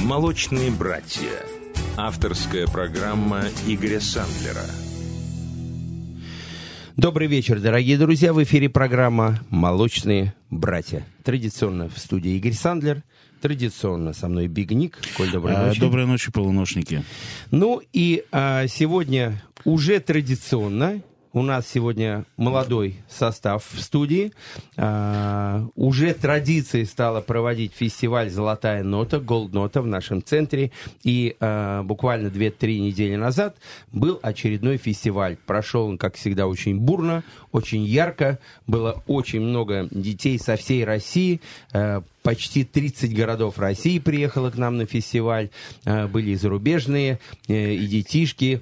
«Молочные братья». Авторская программа Игоря Сандлера. Добрый вечер, дорогие друзья. В эфире программа «Молочные братья». Традиционно в студии Игорь Сандлер. Традиционно со мной Биг Ник. Коль, доброй А, ночи. Доброй ночи, полуношники. Ну и а, сегодня уже традиционно у нас сегодня молодой состав в студии. А, уже традицией стало проводить фестиваль «Золотая нота», «Gold нота» в нашем центре. И а, буквально 2-3 недели назад был очередной фестиваль. Прошел он, как всегда, очень бурно, очень ярко. Было очень много детей со всей России. А, Почти 30 городов России приехало к нам на фестиваль. А, Были и зарубежные, э, и детишки.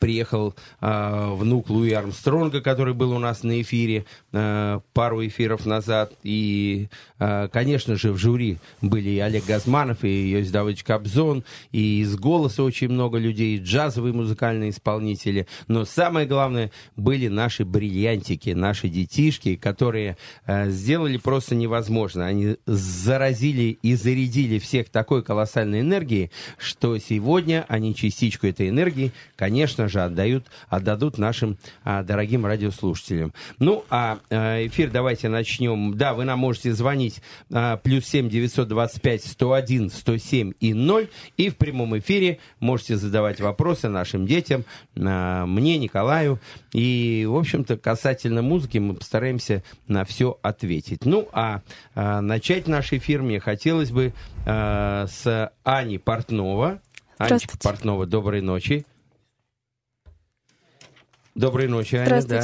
Приехал а, внук Луи Армстронга, который был у нас на эфире а, пару эфиров назад. И, а, конечно же, в жюри были и Олег Газманов, и Йосиф Давыдович Кобзон, и из «Голоса» очень много людей, и джазовые музыкальные исполнители. Но самое главное, были наши бриллиантики, наши детишки, которые а, сделали просто невозможно. Они заразили и зарядили всех такой колоссальной энергией, что сегодня они частичку этой энергии, конечно же, отдают, отдадут нашим а, дорогим радиослушателям. Ну, а, а, эфир давайте начнем. Да, вы нам можете звонить а, плюс семь девятьсот двадцать пять сто один сто семь и ноль, и в прямом эфире можете задавать вопросы нашим детям, а, мне, Николаю, и, в общем-то, касательно музыки мы постараемся на все ответить. Ну, а, а, начать наш эфир мне хотелось бы а, с Ани Портнова. Анечка. Портнова, доброй ночи. Доброй ночи, Аня, да.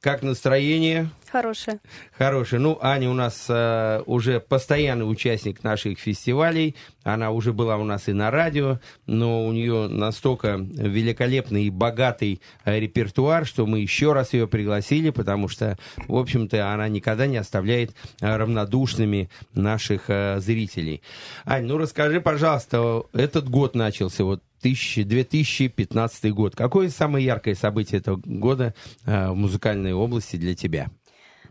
Как настроение? Хорошая. Хорошее. Ну, Аня у нас э, уже постоянный участник наших фестивалей. Она уже была у нас и на радио, но у нее настолько великолепный и богатый э, репертуар, что мы еще раз ее пригласили, потому что, в общем-то, она никогда не оставляет э, равнодушными наших э, зрителей. Ань, ну расскажи, пожалуйста, этот год начался, вот 1000 2015 год. Какое самое яркое событие этого года э, в музыкальной области для тебя?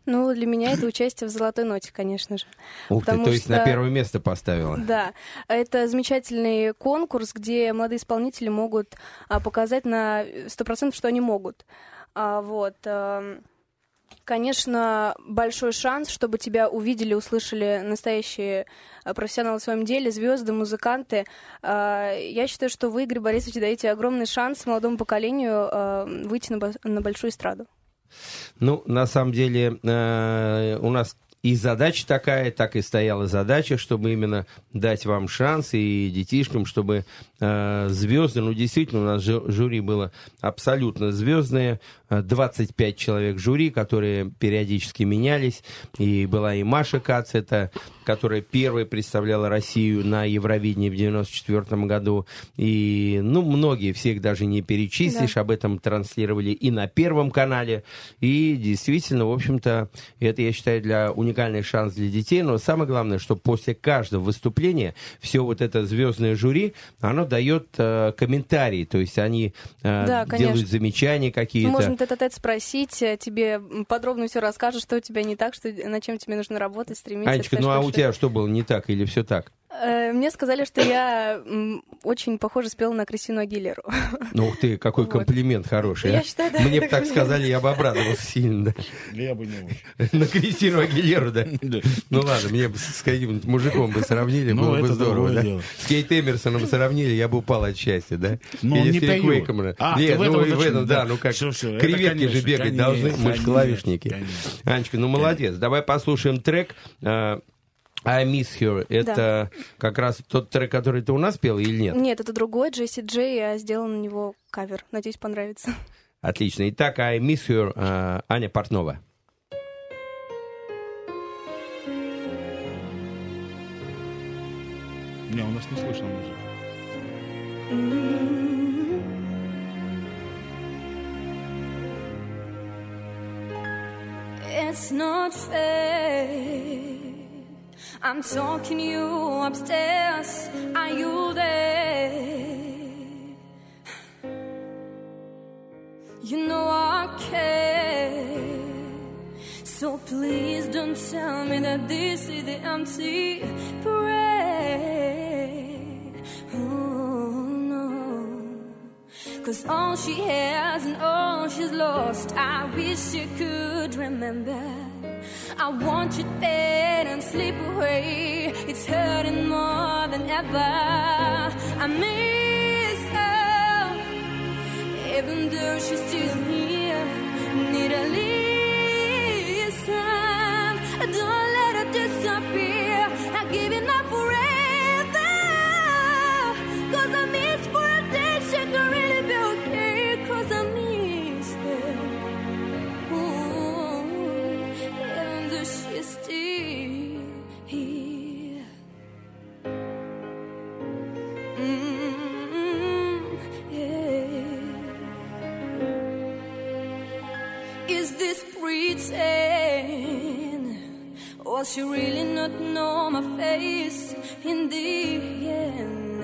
Ну, для меня это участие в «Золотой ноте», конечно же. Ух ты, то есть на что- первое место поставила. Да, это замечательный конкурс, где молодые исполнители могут а, показать на 100%, что они могут. А, вот. ам, Конечно, большой шанс, чтобы тебя увидели, услышали настоящие а, профессионалы в своем деле, звезды, музыканты. А, Я считаю, что вы, Игорь Борисович, даете огромный шанс молодому поколению а, выйти на на большую эстраду. Ну, на самом деле, э, у нас и задача такая, так и стояла задача, чтобы именно дать вам шанс и детишкам, чтобы э, звезды, ну, действительно, у нас жю- жюри было абсолютно звездное, э, 25 человек жюри, которые периодически менялись, и была и Маша Кац, это, которая первой представляла Россию на Евровидении в 94 году, и, ну, многие, всех даже не перечислишь, об этом транслировали и на Первом канале, и действительно, в общем-то, это, я считаю, для уникальный шанс для детей, но самое главное, что после каждого выступления все вот это звездное жюри, оно дает э, комментарии, то есть они э, Да, конечно. делают замечания какие-то. Можем тет-а-тет спросить, э, тебе подробно все расскажут, что у тебя не так, что, над чем тебе нужно работать, стремиться. Анечка, ну а у тебя что было не так или все так? Э, Мне сказали, что я очень похоже спела на Кристину Агилеру. Ну ух ты, какой Вот. комплимент хороший. Я а. считаю, да, Мне бы так сказали, я бы обрадовался сильно. да. Я бы не очень. На Кристину Агилеру, да? Да. Ну ладно, мне бы с каким-нибудь мужиком бы сравнили, Ну, было бы здорово, другое да? дело. С Кейт Эмерсоном сравнили, я бы упал от счастья, да? Или не с. Уэйкоманом. А, Нет, в ну этом и в уточнил, этом, да, да. ну как, это креветки же бегать должны, мы же клавишники. Анечка, ну молодец, давай послушаем трек. I Miss Her. Это как раз тот трек, который ты у нас пел или нет? Нет, это другой, Джесси Джей, я сделала на него кавер. Надеюсь, понравится. Отлично. Итак, I Miss Her, э, Аня Портнова. Не, у нас не слышно музыку. It's not fair. I'm talking you upstairs. Are you there? You know I care. So please don't tell me that this is the empty parade. Oh. Cause all she has and all she's lost, I wish you could remember. I want you dead and slip away. It's hurting more than ever. I miss her, even though she's still here. Need a listen. Don't Or she really not know my face in the end?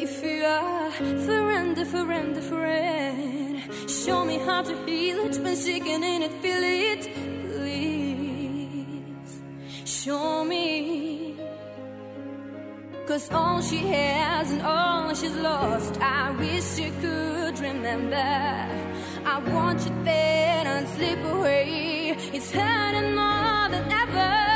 If you are friend, friend, friend, show me how to heal it when she can in it, feel it, please. Show me. Cause all she has and all she's lost, I wish you could remember. I want you there and slip away. It's hurting more than ever.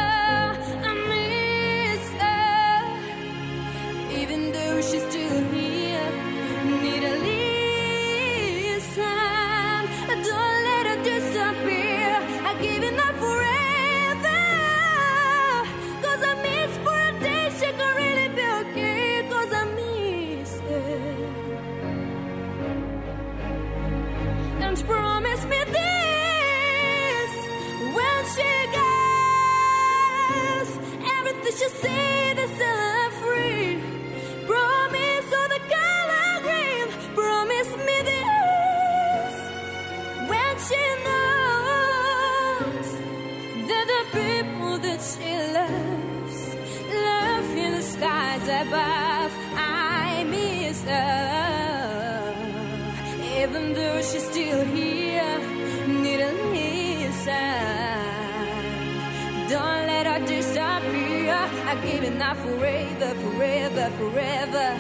I give forever, forever, forever.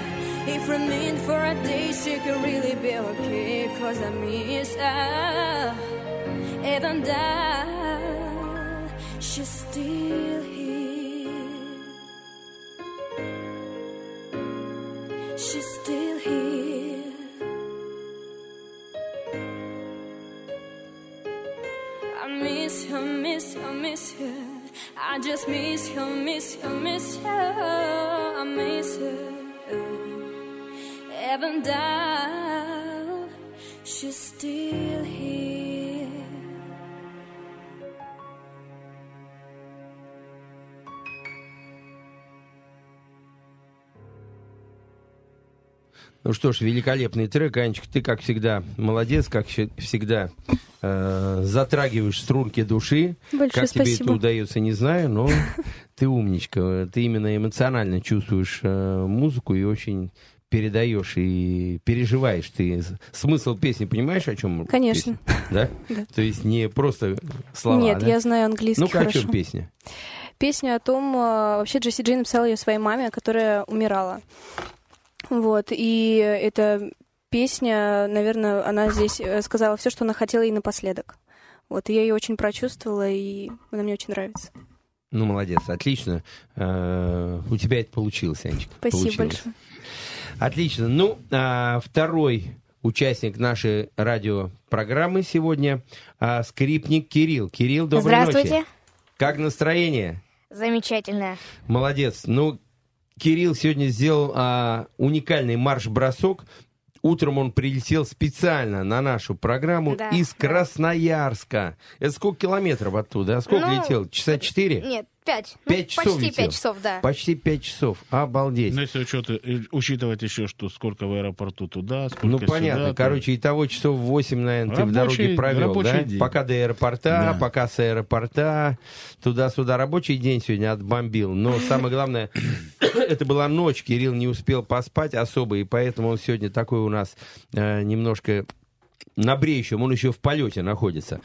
If I mean for a day, she could really be okay. Cause I miss her. Even though she's still here. Just miss her, miss her, miss you. I miss you. Even though she's still here. Ну что ж, великолепный трек, Анечка, ты, как всегда, молодец, как всегда, э, затрагиваешь струнки души. Большое как тебе это спасибо. удается, не знаю, но ты умничка. Ты именно эмоционально чувствуешь э, музыку и очень передаешь и переживаешь. Ты смысл песни понимаешь, о чем? Конечно. песня? Да? Да. То есть не просто слова, Нет, да? я знаю английский о хорошо. чем песня? Песня о том, э, вообще Джесси Джей написала ее своей маме, которая умирала. Вот, и эта песня, наверное, она здесь э, сказала все, что она хотела и напоследок. Вот, и я ее очень прочувствовала, и она мне очень нравится. Ну, молодец, отлично. Э, у тебя это получилось, Анечка. Спасибо получилось. большое. Отлично. Ну, а, второй участник нашей радиопрограммы сегодня а, скрипник Кирилл. Кирилл, доброй Здравствуйте. ночи. Как настроение? Замечательно. Молодец. Ну, Кирилл сегодня сделал а, уникальный марш-бросок. Утром он прилетел специально на нашу программу Да, из. Красноярска. Это сколько километров оттуда? А сколько Ну, летел? Часа четыре? Нет, пять. Пять ну, часов Почти летел. пять часов, да. Почти пять часов. Обалдеть. Ну, если учет, э, учитывать еще, что сколько в аэропорту туда, сколько Ну, сюда, понятно. то- Короче, и того часов 8, наверное, ты в Рабочий- дороге провел, рабочий да? день. Пока до аэропорта, Да. пока с аэропорта, туда-сюда. Рабочий день сегодня отбомбил. Но самое главное, это была ночь. Кирилл не успел поспать особо, и поэтому он сегодня такой у нас э, немножко на бреющем. Он еще в полете находится.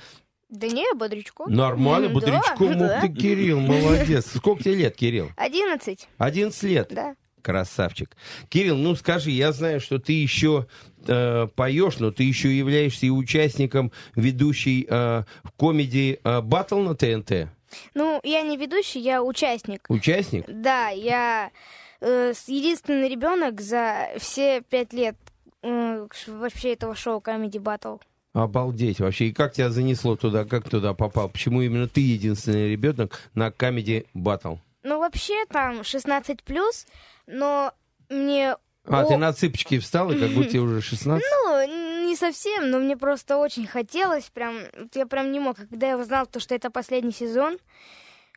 Да не, бодрячку. Нормально, М, бодрячком. да, Ух ты. Кирилл, молодец. Сколько тебе лет, Кирилл? Одиннадцать, 11 лет. да. Красавчик. Кирилл, ну скажи, я знаю, что ты еще э, поешь, но ты еще являешься и участником ведущей э, комедии э, «Баттл» на ТНТ. Ну, я не ведущий, я участник. Участник? Да, я э, единственный ребенок за все пять лет э, вообще этого шоу Comedy Battle. Обалдеть вообще. И как тебя занесло туда, как туда попал? Почему именно ты единственный ребенок на комедии «Баттл»? Ну, вообще там 16 плюс, но мне... А, о- ты на цыпочки встал, и как будто тебе уже 16? Ну, не совсем, но мне просто очень хотелось, прям, я прям не мог. Когда я узнал, то, что это последний сезон,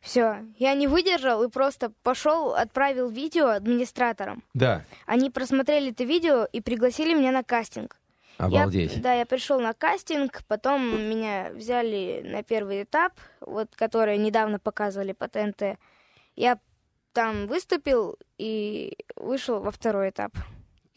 все, я не выдержал и просто пошел, отправил видео администраторам. Да, Они просмотрели это видео и пригласили меня на кастинг. Обалдеть. Я, да, я пришел на кастинг, потом меня взяли на первый этап, вот который недавно показывали по ТНТ. Я там выступил и вышел во второй этап.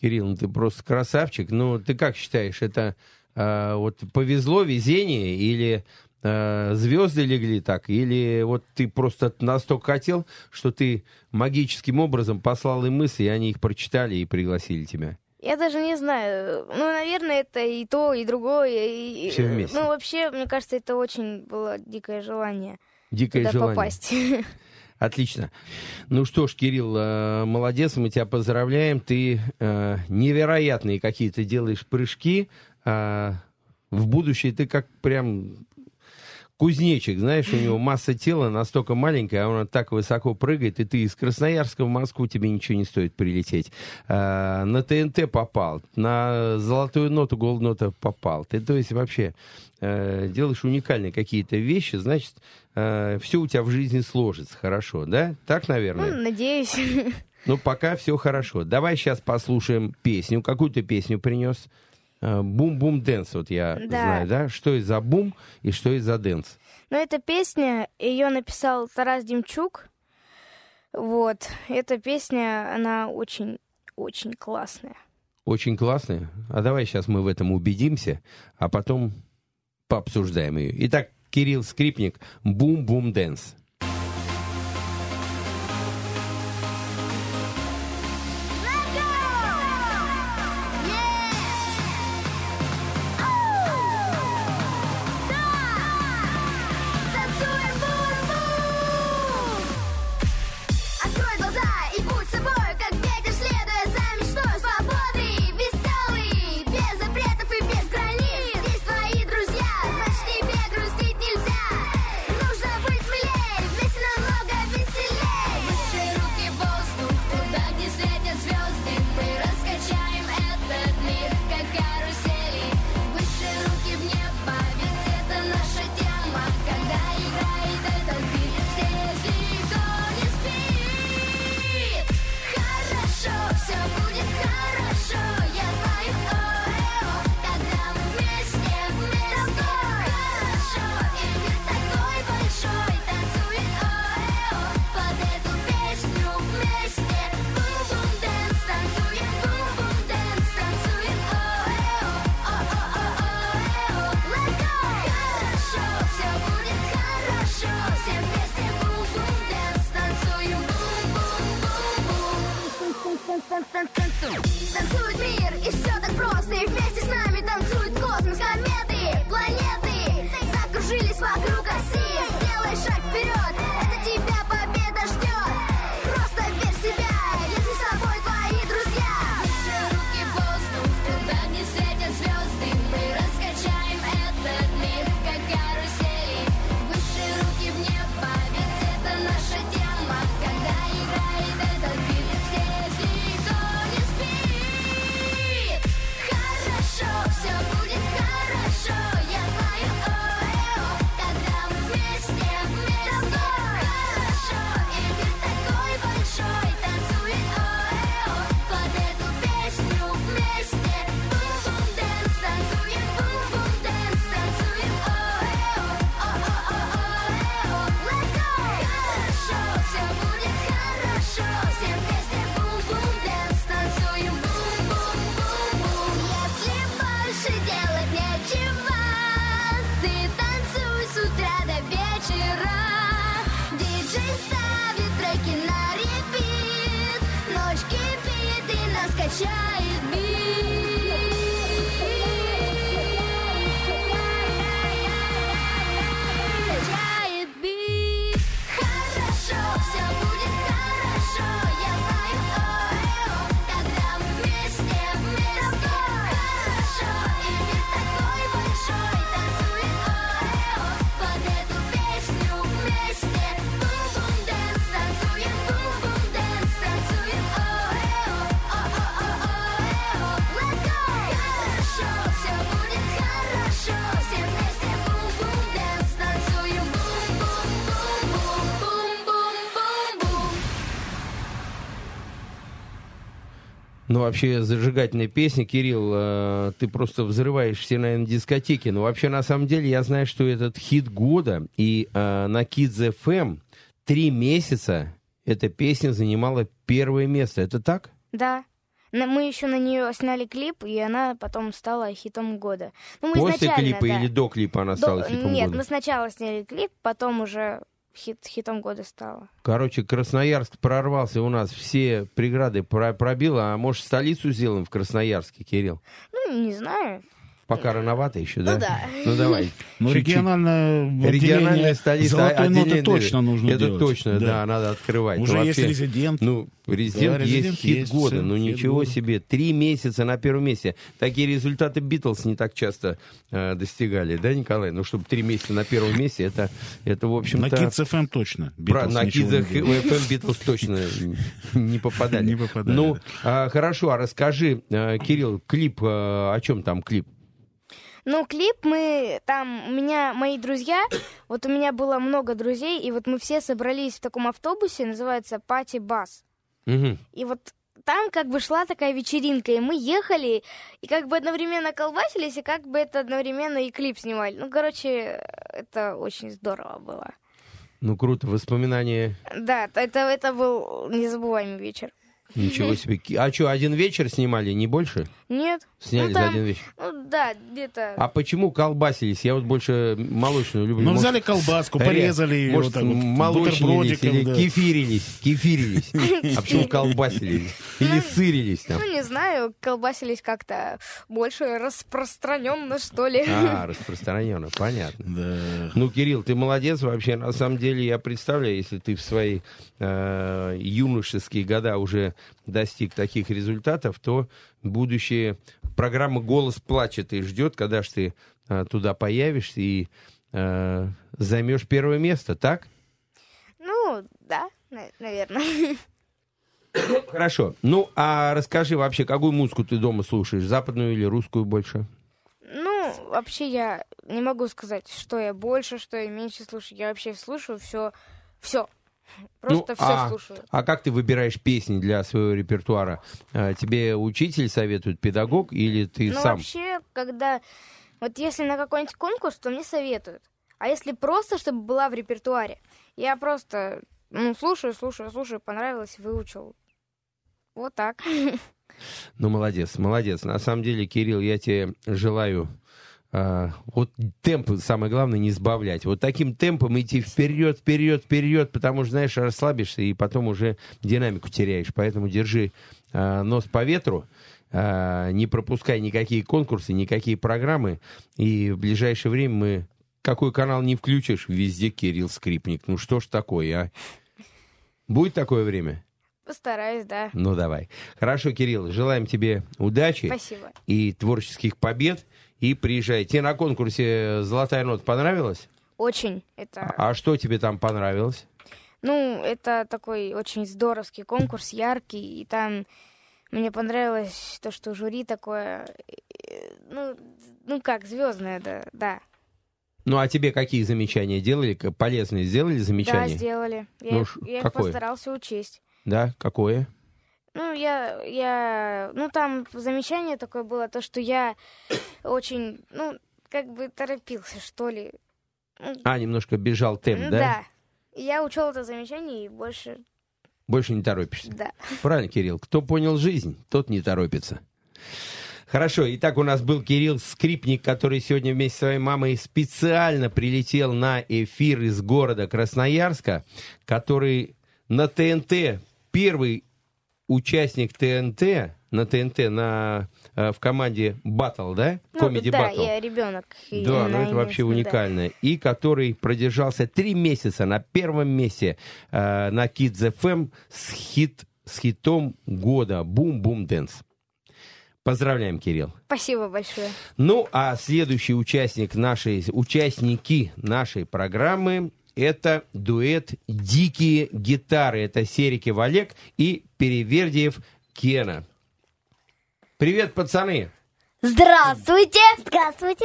Кирилл, ну ты просто красавчик. Ну, ты как считаешь, это э, вот повезло, везение, или э, звезды легли так, или вот ты просто настолько хотел, что ты магическим образом послал им мысли, и они их прочитали и пригласили тебя? Я даже не знаю. Ну, наверное, это и то, и другое. И, Всё вместе. Ну, вообще, мне кажется, это очень было дикое желание Дикое туда желание. попасть. Отлично. Ну что ж, Кирилл, э, молодец, мы тебя поздравляем. Ты э, невероятные какие-то делаешь прыжки. э, в будущее ты как прям кузнечик, знаешь, у него масса тела настолько маленькая, а он так высоко прыгает, и ты из Красноярска в Москву тебе ничего не стоит прилететь. Э, на ТНТ попал, на золотую ноту, голднота попал. Ты, то есть, вообще э, делаешь уникальные какие-то вещи, значит, все у тебя в жизни сложится хорошо, да? Так, Ну, наверное? надеюсь. Ну, пока все хорошо. Давай сейчас послушаем песню. Какую ты песню принес? Э, Boom-boom dance, вот я Да. знаю, да? Что это за бум и что это за dance? Но эта песня, ее написал Тарас Демчук. Вот. Эта песня, она очень-очень классная. Очень классная. А давай сейчас мы в этом убедимся, а потом пообсуждаем ее. Итак, Кирилл Скрипник, boom-boom dance. shall it be? Вообще, зажигательная песня, Кирилл, э, ты просто взрываешь все, наверное, дискотеки. Но вообще, на самом деле, я знаю, что этот хит года, и э, на Kids FM три месяца эта песня занимала первое место. Это так? Да. На- Мы еще на нее сняли клип, и она потом стала хитом года. Ну, мы После клипа да. или до клипа она До- стала хитом Нет, года? мы сначала сняли клип, потом уже хит, хитом года стала. Короче, Красноярск прорвался у нас, все преграды про- пробил, а может, столицу сделаем в Красноярске, Кирилл? Ну, не знаю. Пока рановато еще, да? Ну да. Ну давай. Ну, Чуть-чуть. региональное Региональная отделение столица. Золотой ноты точно нужно Это делать. точно, да. надо открывать. Уже Ну, есть вообще, резидент. Ну, резидент Да, есть резидент хит есть, года. всё, Ну, хит ничего года. себе. Три месяца на первом месте. Такие результаты Битлз не так часто э, достигали, да, Николай? Ну, чтобы три месяца на первом месте, это, это в общем-то... На Kids FM точно. Про- на Kids. FM Битлз точно не попадали. Не попадали, Ну, да. а, хорошо, а расскажи, э, Кирилл, клип, э, о чем там клип? Ну, клип мы там, у меня мои друзья, вот у меня было много друзей, и вот мы все собрались в таком автобусе, называется Пати Бас. Мгм. И вот там как бы шла такая вечеринка, и мы ехали, и как бы одновременно колбасились, и как бы это одновременно и клип снимали. Ну, короче, это очень здорово было. Ну, круто, воспоминания Да, это, это был незабываемый вечер. Ничего себе. А что, один вечер снимали, не больше? Нет? Сняли ну, за там, один вечер. Ну, да, где-то... А почему колбасились? Я вот больше молочную люблю. Ну, Может, взяли колбаску, ре- порезали ее Может, вот молочнились или да. кефирились, кефирились. А почему колбасились? Или сырились там? Ну, не знаю, колбасились как-то больше распространенно, что ли. А, распространенно, понятно. Да. Ну, Кирилл, ты молодец вообще. На самом деле, я представляю, если ты в свои э, юношеские года уже достиг таких результатов, то будущее программа «Голос плачет» и ждет, когда ж ты э, туда появишься и э, займешь первое место, так? Ну, да, на- наверное. Хорошо. Ну, а расскажи вообще, какую музыку ты дома слушаешь? Западную или русскую больше? Ну, вообще я не могу сказать, что я больше, что я меньше слушаю. Я вообще слушаю все, все. Просто Ну, все а- слушаю. А как ты выбираешь песни для своего репертуара? Э, Тебе учитель советует, педагог, или ты Ну, сам? вообще, когда... Вот если на какой-нибудь конкурс, то мне советуют. А если просто, чтобы была в репертуаре, я просто, ну, слушаю, слушаю, слушаю, понравилось, выучил. Вот так. Ну, молодец, молодец. На самом деле, Кирилл, я тебе желаю вот темп, самое главное, не сбавлять. Вот таким темпом идти вперед, вперед, вперед, потому что, знаешь, расслабишься и потом уже динамику теряешь. Поэтому держи а, нос по ветру, а, не пропускай никакие конкурсы, никакие программы. И в ближайшее время мы... Какой канал не включишь, везде Кирилл Скрипник. Ну что ж такое, а? Будет такое время? Постараюсь, да. Ну, давай. Хорошо, Кирилл, желаем тебе удачи Спасибо. и творческих побед. И приезжай. Тебе на конкурсе «Золотая нота» понравилось? Очень. Это, А что тебе там понравилось? ну, это такой очень здоровский конкурс, яркий, и там мне понравилось то, что жюри такое, э, ну, ну как, звездное, да, да. Ну, а тебе какие замечания делали? Полезные сделали Да, замечания? сделали. Я, Ну, я их какое? постарался учесть. Да? Какое? Ну, я, я, ну, там замечание такое было, то, что я очень, ну, как бы торопился, что ли. Ну, А, немножко бежал темп, ну, да? да. Я учел это замечание и больше, Больше не торопишься. да. Правильно, Кирилл. Кто понял жизнь, тот не торопится. Хорошо, итак, у нас был Кирилл Скрипник, который сегодня вместе с своей мамой специально прилетел на эфир из города Красноярска, который на ТНТ, первый участник ТНТ, на ТНТ на, э, в команде Battle, да? Ну, Comedy да, Battle. я ребенок. Да, ну это вообще да. уникально. И который продержался три месяца на первом месте э, на Kids FM с, хит, с хитом года «Бум Бум Дэнс». Поздравляем, Кирилл. Спасибо большое. Ну, а следующий участник нашей, участники нашей программы это дуэт «Дикие гитары». Это Сериков Олег и Перевердиев Кена. Привет, пацаны! Здравствуйте! Здравствуйте!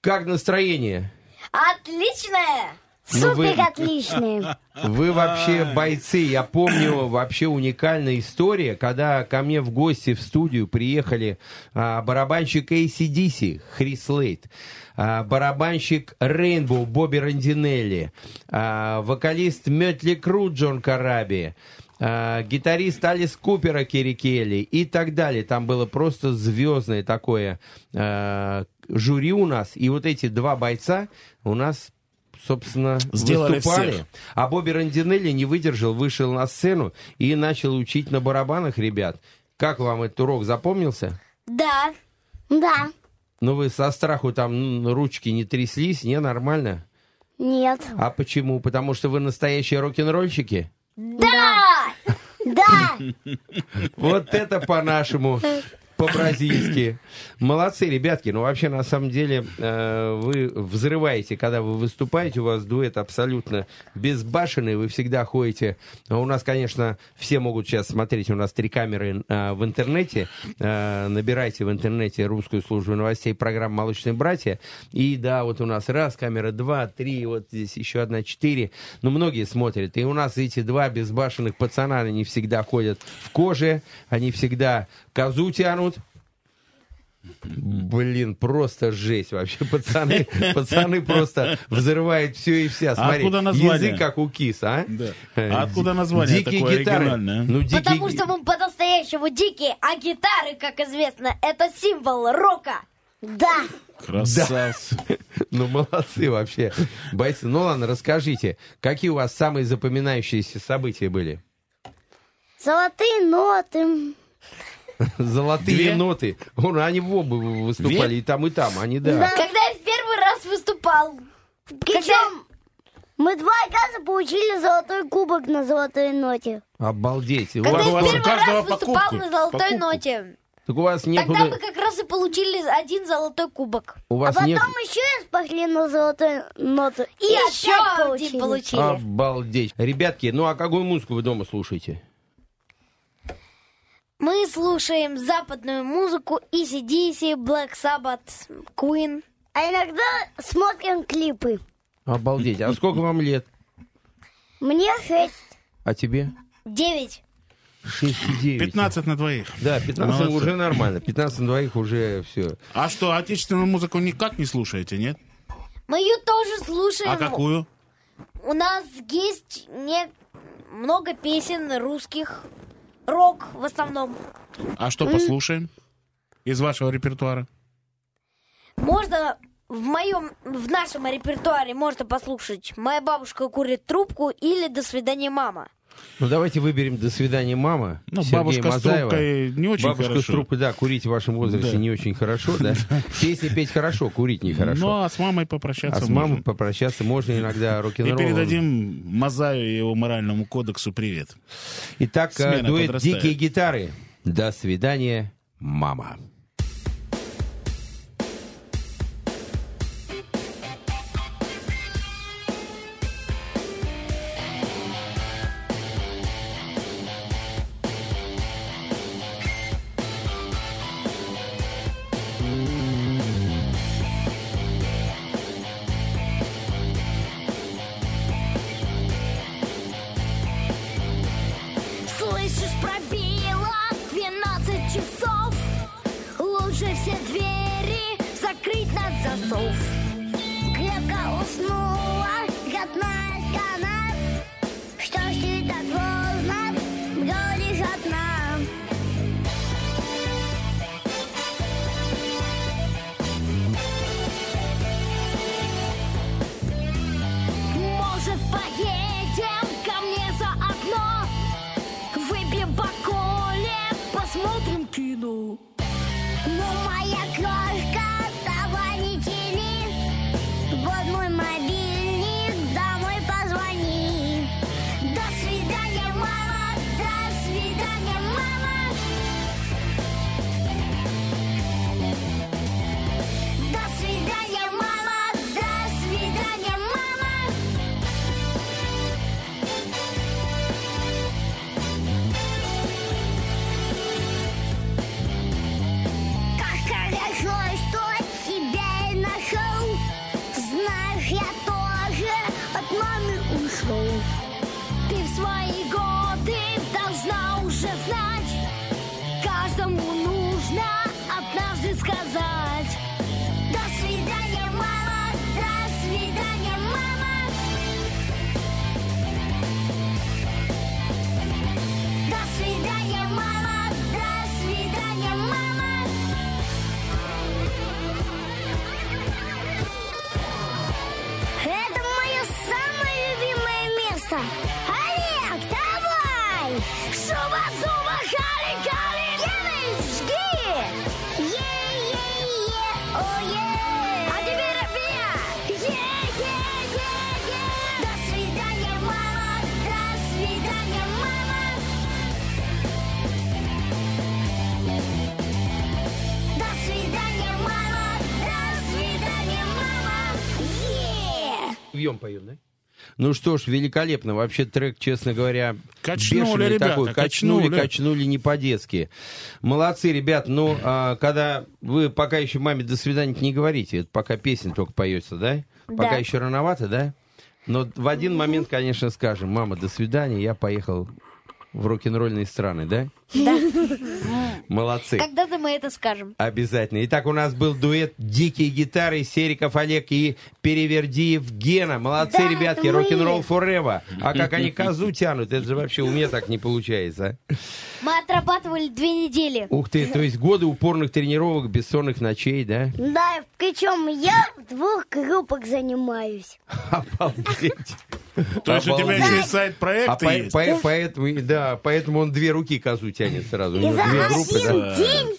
Как настроение? Отличное! Ну, вы- Супер отличное! Вы вообще бойцы. Я помню вообще уникальная история, когда ко мне в гости в студию приехали а, барабанщик AC/DC Крис Слейд, барабанщик Rainbow Бобби Рандинелли, а, вокалист Mötley Crüe Джон Караби, а, гитарист Алис Купера Керри Келли и так далее. Там было просто звездное такое а, жюри у нас. И вот эти два бойца у нас собственно, Сделали выступали. всех. А Бобби Рандинелли не выдержал, вышел на сцену и начал учить на барабанах ребят. Как вам этот урок запомнился? Да. Да. Ну, вы со страху там ручки не тряслись, не, нормально? Нет. А почему? Потому что вы настоящие рок-н-ролльщики? Да! Да! Вот это по-нашему, по-бразильски. Молодцы, ребятки. Ну, вообще, на самом деле, э, вы взрываете, когда вы выступаете. У вас дуэт абсолютно безбашенный. Вы всегда ходите. А У нас, конечно, все могут сейчас смотреть. У нас три камеры э, в интернете. Э, набирайте в интернете русскую службу новостей программы «Молочные братья». И да, вот у нас раз, камера два, три, вот здесь еще одна, четыре. Ну, многие смотрят. И у нас эти два безбашенных пацана, они всегда ходят в коже, они всегда козу тянут. Блин, просто жесть вообще. Пацаны, пацаны просто взрывают все и вся. Смотри, откуда название? язык как у кис, а? Да. Э, А откуда название Дикие такое гитары. оригинальное? Ну, дикие... Потому что мы по-настоящему дикие, а гитары, как известно, это символ рока. Да. Красавцы. Ну, молодцы вообще. Бойцы, ну ладно, расскажите, какие у вас самые запоминающиеся события были? Золотые ноты. Золотые Две? ноты. Они в оба выступали, Две? и там, и там. Они, да. Когда я в первый раз выступал. Причем мы два раза получили золотой кубок на золотой ноте. Обалдеть. У Когда вас, я у в первый у раз выступал кубку. на золотой По кубку. ноте. так у вас Тогда мы некуда... как раз и получили один золотой кубок. У А вас потом не- еще раз пошли на золотую ноту. И, еще опять один получили. получили. Обалдеть. Ребятки, ну а какую музыку вы дома слушаете? Мы слушаем западную музыку ECDC, Black Sabbath, Queen. А иногда смотрим клипы. Обалдеть. А сколько вам лет? Мне шесть, А тебе? девять. 6 и 9. 15 на двоих. Да, 15 Молодцы. уже нормально. 15 на двоих уже все. А что, отечественную музыку никак не слушаете, нет? Мы ее тоже слушаем. А какую? У нас есть не много песен русских. Рок в основном. А что послушаем из вашего репертуара? Можно в моем, в нашем репертуаре можно послушать «Моя бабушка курит трубку» или «До свидания, мама». Ну давайте выберем «До свидания, мама». Ну, Сергея бабушка с Мазаева. трубкой не очень Бабушка хорошо. с трубкой, да, курить в вашем возрасте Да. не очень хорошо, да? Песни петь хорошо, курить нехорошо. Ну, а с мамой а попрощаться с мамой можно. попрощаться можно иногда И рок-н-роллом. передадим Мазаю и его моральному кодексу привет. Итак, э, Смена дуэт подрастает. «Дикие гитары». До свидания, мама. Ну что ж, великолепно. Вообще трек, честно говоря, Качнули, бешеный ребята, такой. Качнули, качнули. качнули не по-детски. Молодцы, ребят. Ну, а, когда вы пока еще маме до свидания не говорите, это пока песня только поется, да? Пока Да. еще рановато, да? Но в один момент, конечно, скажем, мама, до свидания, я поехал в рок-н-ролльные страны, да? Да. Молодцы. Когда-то мы это скажем. Обязательно. Итак, у нас был дуэт «Дикие гитары» Сериков Олег и Перевердиев Гена. Молодцы, Да, ребятки, рок-н-ролл forever. А как они козу тянут, это же вообще у меня так не получается. а. Мы отрабатывали две недели. Ух ты, то есть годы упорных тренировок, бессонных ночей, да? Да, причем я в двух группах занимаюсь. Обалдеть. То есть у тебя еще и сайт А проекта есть? по- поэтому, да, поэтому он две руки козу тянет сразу. И за один да. день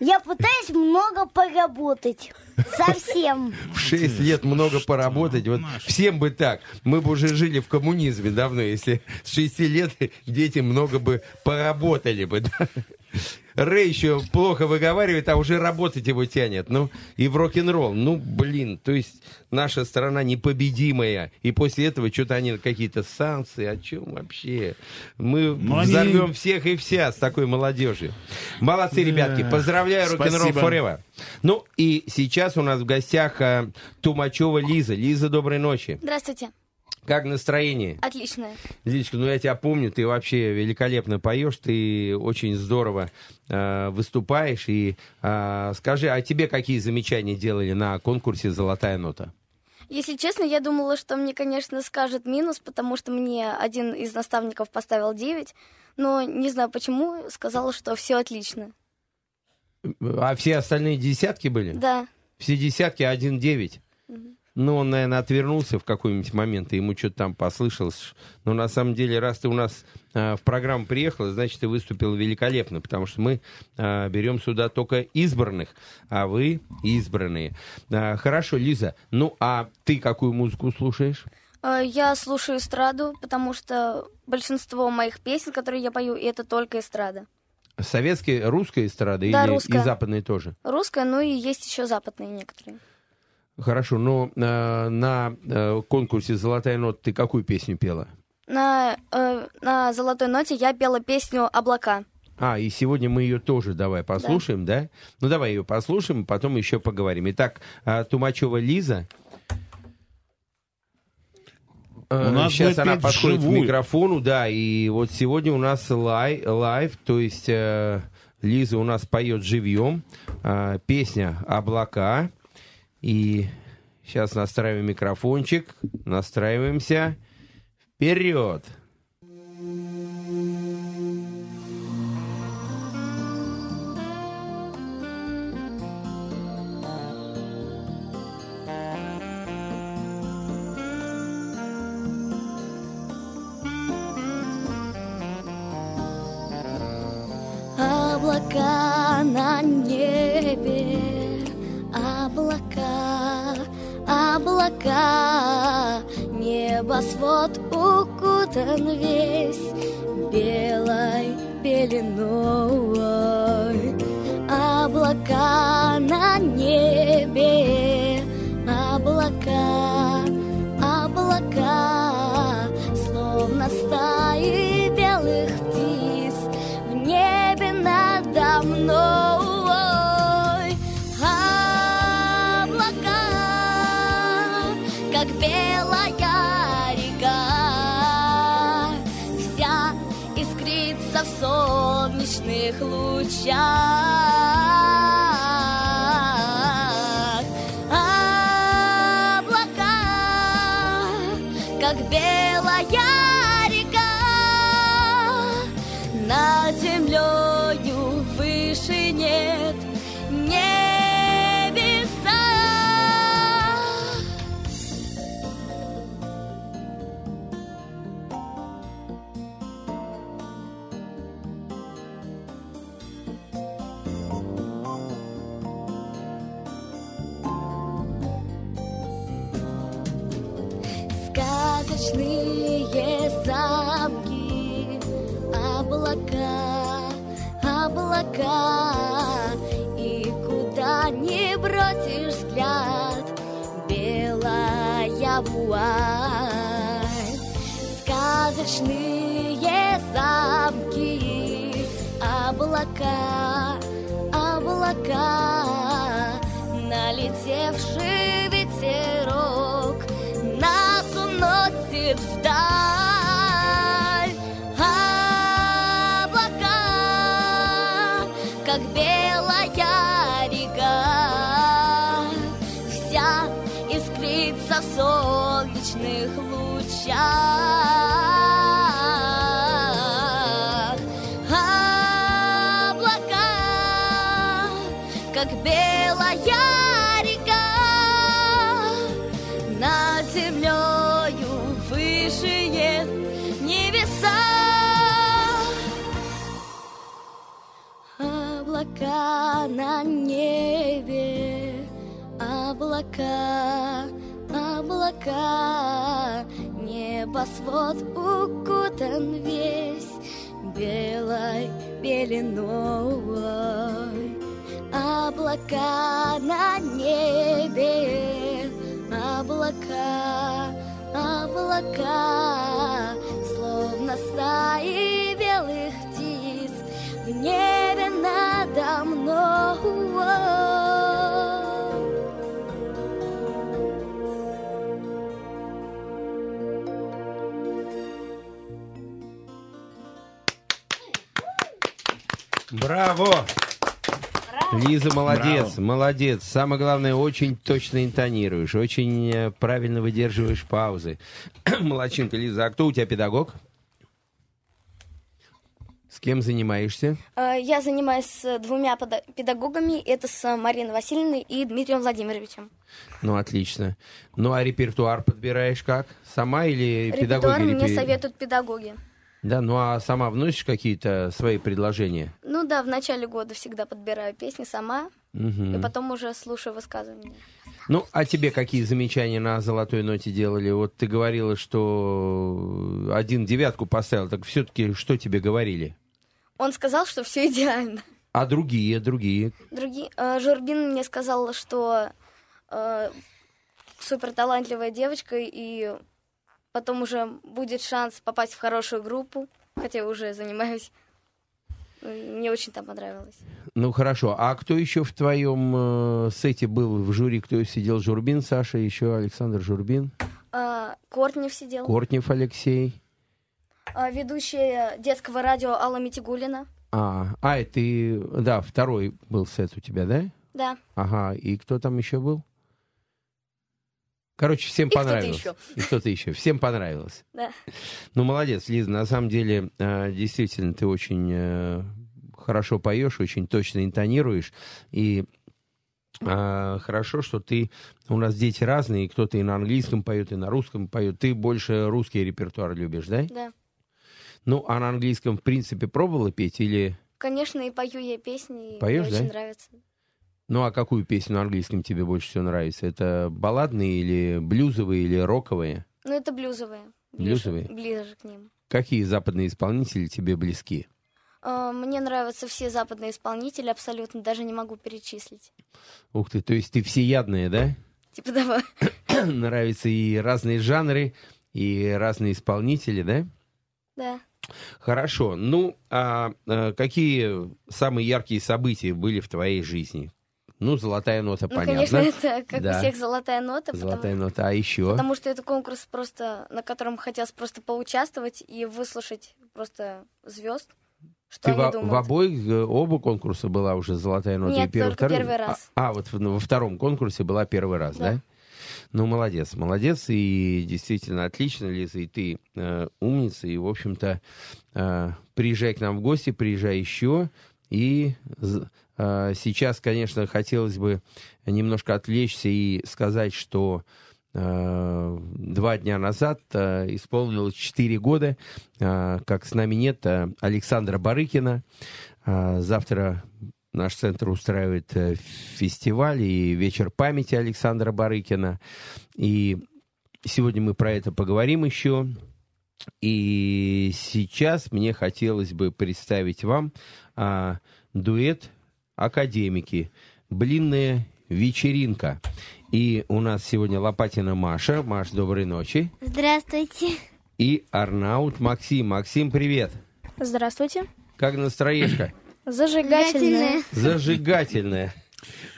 я пытаюсь много поработать. Совсем. В 6 лет много поработать. Вот всем бы так. Мы бы уже жили в коммунизме давно, если с 6 лет дети много бы поработали бы. да. Рэй еще плохо выговаривает, а уже работать его тянет. Ну, и в рок-н-ролл. Ну, блин, то есть наша страна непобедимая. И после этого что-то они какие-то санкции. О чем вообще? Мы Ну, они- взорвем всех и вся с такой молодежью. Молодцы, ребятки. Поздравляю, рок-н-ролл forever. Ну, и сейчас у нас в гостях а, Тумачева Лиза. Лиза, доброй ночи. Здравствуйте. Как настроение? Отлично. Лизочка, ну я тебя помню, ты вообще великолепно поешь, ты очень здорово э, выступаешь. И э, скажи, а тебе какие замечания делали на конкурсе «Золотая нота»? Если честно, я думала, что мне, конечно, скажет минус, потому что мне один из наставников поставил 9, но не знаю почему, сказала, что все отлично. А все остальные десятки были? Да. Все десятки, а один девять. Ну, он, наверное, отвернулся в какой-нибудь момент, и ему что-то там послышалось. Но на самом деле, раз ты у нас а, в программу приехал, значит, ты выступил великолепно, потому что мы а, берем сюда только избранных, а вы избранные. А, хорошо, Лиза, ну а ты какую музыку слушаешь? Э, Я слушаю эстраду, потому что большинство моих песен, которые я пою, это только эстрада. Советская, русская эстрада Да, или русская. и западная тоже? Русская, ну и есть еще западные некоторые. Хорошо, но а, на а, конкурсе «Золотая нота» ты какую песню пела? На, э, на золотой ноте я пела песню «Облака». А, и сегодня мы ее тоже давай послушаем, да? Ну, давай ее послушаем, потом еще поговорим. Итак, а, Тумачева Лиза. Э, У нас Сейчас она подходит вживую. к микрофону, да, и вот сегодня у нас li, live, то есть э, Лиза у нас поет живьем, э, песня «Облака», и сейчас настраиваем микрофончик, настраиваемся, вперед! Облака облака, небосвод укутан весь белой пеленой. Облака 家。English news. Облака, облака, небосвод укутан весь белой пеленой. Облака на небе, облака, облака, словно стаи белых птиц в небе надо мной. Браво! Лиза, молодец, молодец. Самое главное, очень точно интонируешь, очень э, правильно выдерживаешь паузы. Молодчинка, Лиза. А кто у тебя педагог? С кем занимаешься? Э, Я занимаюсь с двумя педагогами. Это с Мариной Васильевной и Дмитрием Владимировичем. Ну, отлично. Ну, а репертуар подбираешь как? Сама или Репертуар педагоги? мне репе- советуют педагоги. Да, ну а сама вносишь какие-то свои предложения? Ну да, в начале года всегда подбираю песни сама, Мгм. и потом уже слушаю высказывания. Ну, а тебе какие замечания на золотой ноте делали? Вот ты говорила, что один девятку поставил, так все-таки что тебе говорили? Он сказал, что все идеально. А другие, другие? Другие, э, Журбин мне сказал, что э, супер талантливая девочка, и потом уже будет шанс попасть в хорошую группу, хотя я уже занимаюсь. Мне очень там понравилось. Ну, хорошо. А кто еще в твоем э, сете был в жюри? Кто сидел? Журбин, Саша, еще Александр Журбин, А, Кортнев сидел. Кортнев Алексей. А, ведущая детского радио Алла Митигулина. А, а, ты, да, второй был сет у тебя, да? Да. Ага, и кто там еще был? Короче, всем И кто-то понравилось. еще. И кто-то еще. Всем понравилось. Да. Ну, молодец, Лиза. На самом деле, э, действительно, ты очень э, хорошо поешь, очень точно интонируешь. И э, хорошо, что ты... У нас дети разные, кто-то и на английском поет, и на русском поет. Ты больше русский репертуар любишь, да? Да. Ну, а на английском, в принципе, пробовала петь или... конечно, и пою я песни, и Поешь, мне да? очень нравится. Ну, а какую песню на английском тебе больше всего нравится? Это балладные или блюзовые или роковые? Ну, это блюзовые. Блюзовые? Ближе, ближе к ним. Какие западные исполнители тебе близки? А, Мне нравятся все западные исполнители абсолютно, даже не могу перечислить. Ух ты, то есть ты всеядная, да? Типа того. Нравятся и разные жанры, и разные исполнители, да? Да. Хорошо. Ну, а, а какие самые яркие события были в твоей жизни? Ну, золотая нота, Ну, понятно. конечно, это как Да. у всех золотая нота, Золотая потому, нота. А еще? потому что это конкурс просто, на котором хотелось просто поучаствовать и выслушать просто звезд, что Ты думают. в обоих, э, оба конкурса была уже золотая нота? Нет, и первый, только второй? первый раз. А, а, вот в- во втором конкурсе была первый раз, да? Да. Ну, молодец, молодец, и действительно отлично, Лиза, и ты э, умница, и, в общем-то, э, приезжай к нам в гости, приезжай еще, и сейчас, конечно, хотелось бы немножко отвлечься и сказать, что э, два дня назад э, исполнилось 4 года, как с нами нет Александра Барыкина. Завтра наш центр устраивает э, фестиваль и вечер памяти Александра Барыкина. И сегодня мы про это поговорим еще. И сейчас мне хотелось бы представить вам а, дуэт «Академики». Блинная вечеринка. И у нас сегодня Лопатина Маша. Маш, доброй ночи. Здравствуйте. И Арнаут Максим. Максим, привет. Здравствуйте. Как настроечка? Зажигательная. Зажигательная.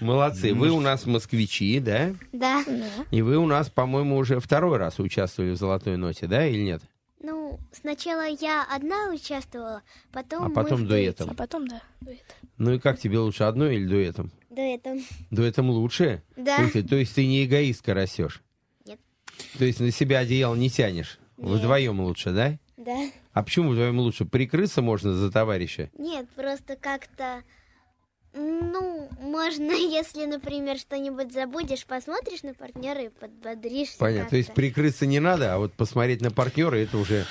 Молодцы. Вы у нас москвичи, да? Да. И вы у нас, по-моему, уже второй раз участвовали в «Золотой ноте», да, или нет? Ну, сначала я одна участвовала, потом А мы потом в дуэтом. А потом, да, дуэт. Ну и как тебе лучше, одной или дуэтом? Дуэтом. Дуэтом лучше? Да. Ты, то есть ты не эгоистка растешь? Нет. То есть на себя одеяло не тянешь? Нет. Вдвоем лучше, да? Да. А почему вдвоем лучше? Прикрыться можно за товарища? Нет, просто как-то... Ну, можно, если, например, что-нибудь забудешь, посмотришь на партнера и подбодришься. Понятно. То есть как-то. прикрыться не надо, а вот посмотреть на партнера это уже...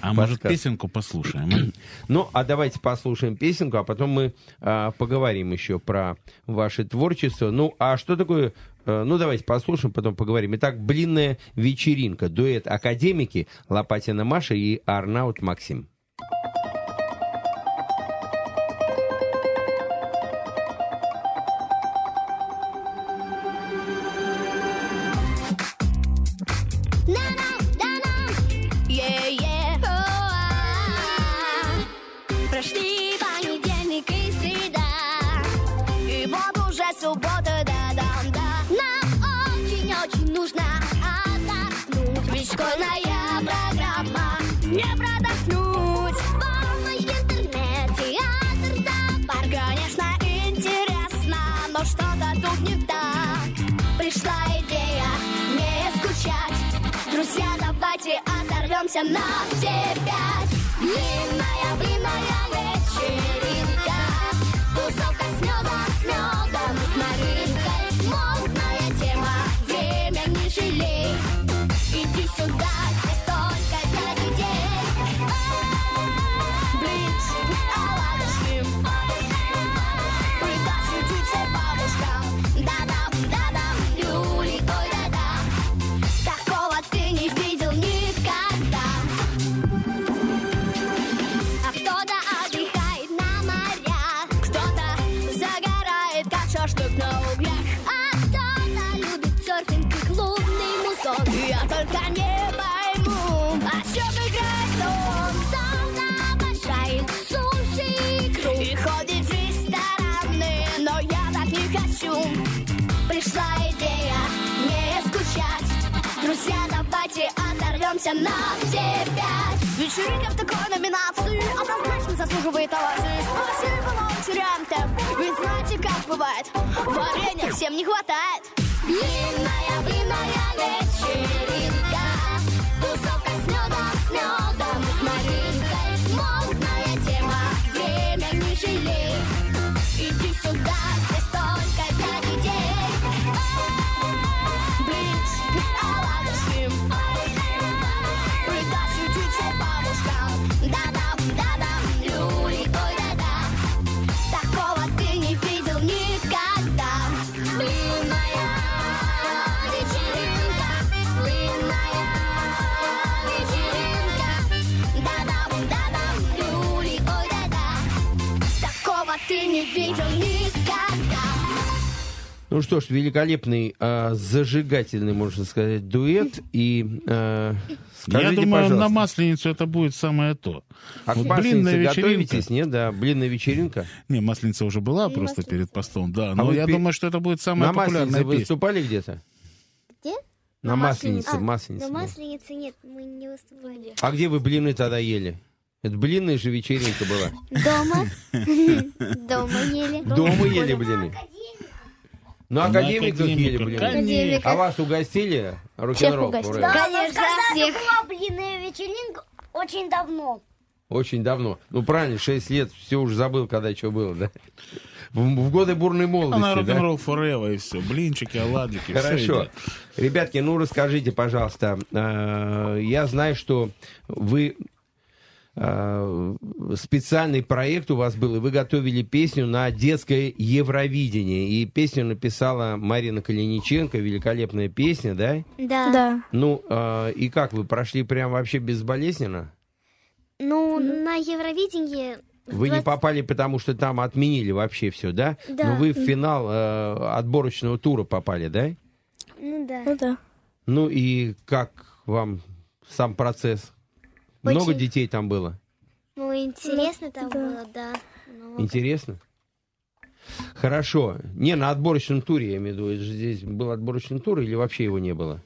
А может, песенку послушаем? Ну, а давайте послушаем песенку, а потом мы а, поговорим еще про ваше творчество. Ну, а что такое... э, ну, давайте послушаем, потом поговорим. Итак, «Блинная вечеринка». Дуэт «Академики» Лопатина Маша и Арнаут Максим. Прошли оторвемся на все пять Длинная, длинная. вечеринка оторвемся на все Вечеринка в такой номинации Однозначно заслуживает овации Спасибо волонтерам Ведь знаете, как бывает. Варенья всем не хватает. Длинная Ну что ж, великолепный, а, зажигательный, можно сказать, дуэт. И а, скажите, Я думаю, пожалуйста, на Масленицу это будет самое то. а к Вот Масленице блинная вечеринка. готовитесь, нет? Да, блинная вечеринка. Не, Масленица уже была просто перед постом, да. Но вы я пе- думаю, что это будет самая На популярная Масленице вы песня. выступали где-то? Где? На На Масленице, А, Масленице. На масленице нет, мы не выступали. А где вы блины тогда ели? Это блинная же вечеринка была. Дома. Дома ели. Дома ели блины. Ну, ели академиках, блины. конечно. А вас угостили рок-н-ролл? Да, Конечно, всех. была блинная вечеринка очень давно. Очень давно. Ну, правильно, 6 лет, все уже забыл, когда что было, да? В, в годы бурной Она молодости, да? рок-н-ролл forever и все. Блинчики, оладики, все Хорошо. Ребятки, ну расскажите, пожалуйста. э, Я знаю, что вы э, специальный проект у вас был, и вы готовили песню на детское Евровидение. И песню написала Марина Калиниченко, великолепная песня, да? Да. Да. Ну, э, и как, вы прошли прям вообще безболезненно? Ну, на Евровидении... Вы не 20 попали, потому что там отменили вообще все, да? Да. Но вы в финал э, отборочного тура попали, да? Ну да. Ну да. Ну и как вам сам процесс? Очень. Много детей там было? Ну, интересно там да. было, да. Ну, Интересно? Хорошо. Не, на отборочном туре, я имею в виду. Здесь был отборочный тур или вообще его не было?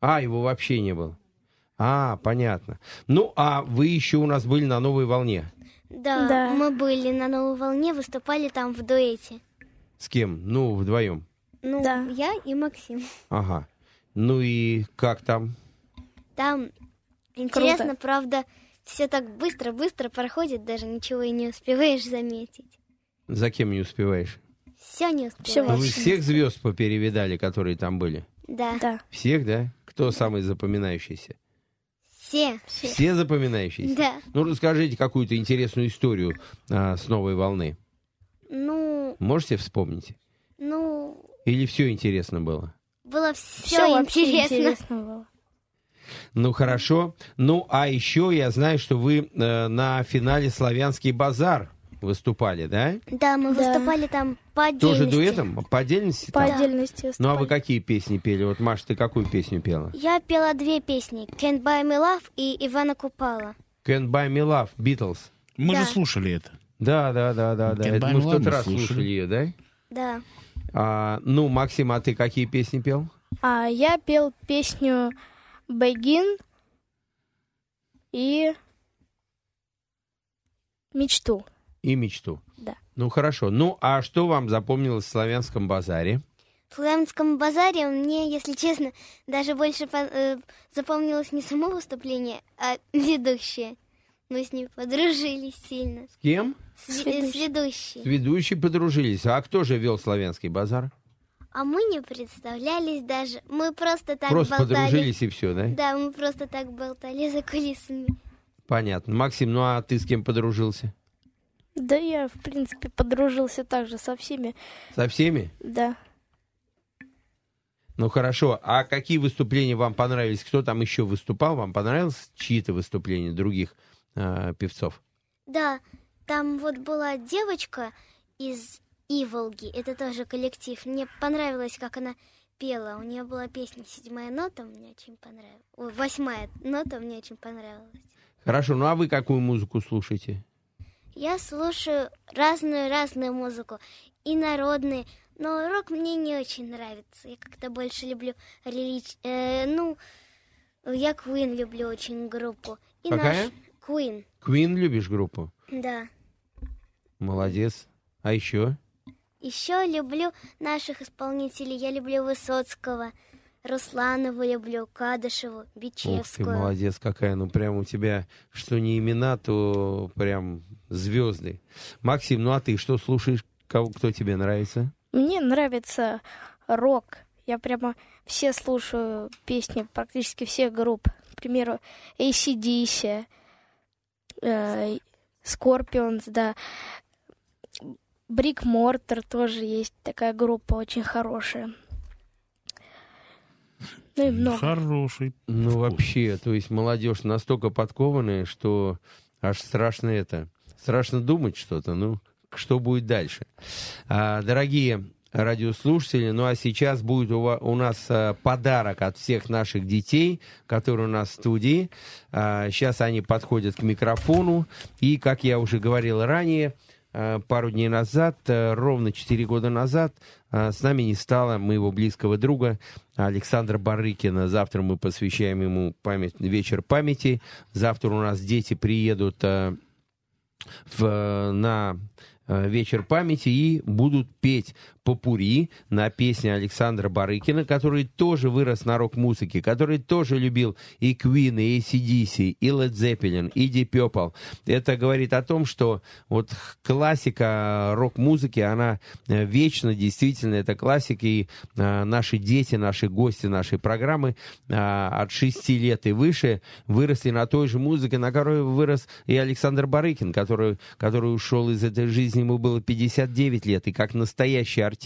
А, его вообще не было. А, понятно. Ну, а вы еще у нас были на новой волне. да, Да. мы были на новой волне, выступали там в дуэте. С кем? Ну, вдвоем. Ну, Да. я и Максим. Ага. Ну и как там? Там интересно, правда, все так быстро-быстро проходит, даже ничего и не успеваешь заметить. За кем не успеваешь? Все не Всё Вы успеваешь. всех звезд поперевидали, которые там были? Да. Да. Всех, да? Кто самый запоминающийся? Все. Все запоминающиеся? Да. Ну, расскажите какую-то интересную историю а, с новой волны. Ну, Можете вспомнить? ну, Или все интересно было? было Все все интересно. интересно было. Ну, хорошо. Ну, а еще я знаю, что вы э, на финале «Славянский базар» выступали, да? Да, мы Да. выступали там по Тоже отдельности. дуэтом? По отдельности? По там? отдельности Ну, а вы выступали. какие песни пели? Вот, Маша, ты какую песню пела? Я пела две песни. Can't Buy Me Love и Ивана Купала. Can't Buy Me Love, Beatles. Мы Да. же слушали это. Да, да, да, да, да. Это мы в тот раз слушали. слушали ее, да? Да. А, ну, Максим, а ты какие песни пел? А я пел песню Begin и мечту. И мечту. Да. Ну, хорошо. Ну, а что вам запомнилось в славянском базаре? В Славянском базаре мне, если честно, даже больше по- э, запомнилось не само выступление, а ведущая. Мы с ней подружились сильно. С кем? С, С ве- с ведущей. ведущей. С ведущей подружились. А кто же вел славянский базар? А мы не представлялись даже. Мы просто так Просто болтали. подружились и все, да? Да, мы просто так болтали за кулисами. Понятно. Максим, ну а ты с кем подружился? Да я, в принципе, подружился также со всеми. Со всеми? Да. Ну хорошо. А какие выступления вам понравились? Кто там еще выступал? Вам понравилось чьи-то выступления других э, певцов? Да, там вот была девочка из Иволги, это тоже коллектив. Мне понравилось, как она пела. У нее была песня «Седьмая нота», мне очень понравилась. Ой, восьмая нота мне очень понравилась. Хорошо. Ну а вы какую музыку слушаете? Я слушаю разную-разную музыку, и народные, но рок мне не очень нравится. Я как-то больше люблю релич... э, ну, я Queen люблю очень группу. И Какая? наш Queen, Queen любишь группу? да. Молодец. А еще? Еще люблю наших исполнителей. Я люблю Высоцкого, Русланову люблю, Кадышеву, Ух ты, Бичевскую. молодец какая. Ну, прям у тебя, что не имена, то прям звезды. Максим, ну а ты что слушаешь? Кого, кто тебе нравится? Мне нравится рок. Я прямо все слушаю песни практически всех групп. К примеру, ACDC, э, Scorpions, да. Брик Мортер тоже есть такая группа очень хорошая. Ну и много. Хороший. Ну, вообще, то есть молодежь настолько подкованная, что аж страшно это. Страшно думать что-то. Ну, что будет дальше. А, дорогие радиослушатели, ну а сейчас будет у, у нас а, подарок от всех наших детей, которые у нас в студии. А, сейчас они подходят к микрофону, и, как я уже говорил ранее, пару дней назад, а, ровно 4 года назад, а, с нами не стало моего близкого друга Александра Барыкина. Завтра мы посвящаем ему память, вечер памяти. Завтра у нас дети приедут в, на э, вечер памяти и будут петь попури на песни Александра Барыкина, который тоже вырос на рок-музыке, который тоже любил и Queen, и ACDC, и Led Zeppelin, и Deep Purple. Это говорит о том, что вот классика рок-музыки, она э, вечна, действительно, это классика, и э, наши дети, наши гости нашей программы э, от 6 лет и выше выросли на той же музыке, на которой вырос и Александр Барыкин, который, который ушел из этой жизни, ему было 59 лет, и как настоящий артист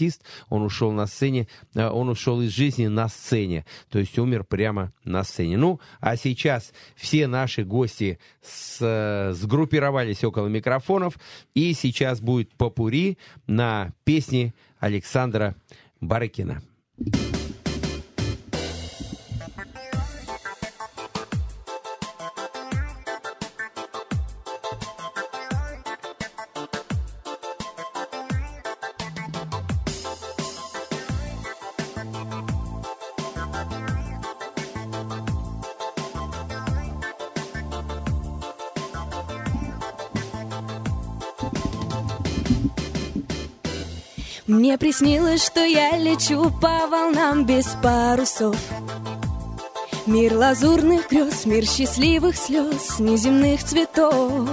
он ушел на сцене, э, он ушел из жизни на сцене, то есть умер прямо на сцене. Ну, а сейчас все наши гости с, э, сгруппировались около микрофонов, и сейчас будет попури на песни Александра Барыкина. Мне приснилось, что я лечу по волнам без парусов. Мир лазурных грез, мир счастливых слез, неземных цветов.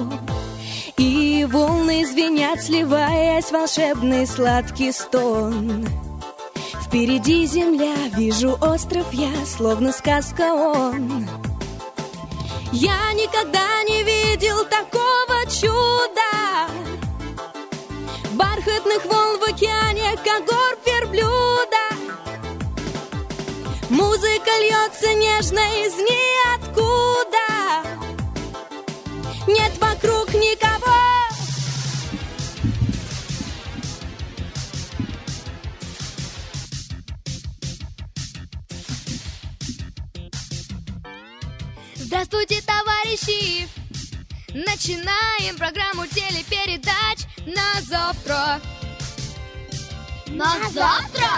И волны звенят, сливаясь в волшебный сладкий стон. Впереди земля, вижу остров я, словно сказка он. Я никогда не видел такого чуда Бархатных волн в океане, как гор верблюда. Музыка льется нежно из ниоткуда. Нет вокруг никого. Здравствуйте, товарищи! Начинаем программу телепередач на завтра. На завтра?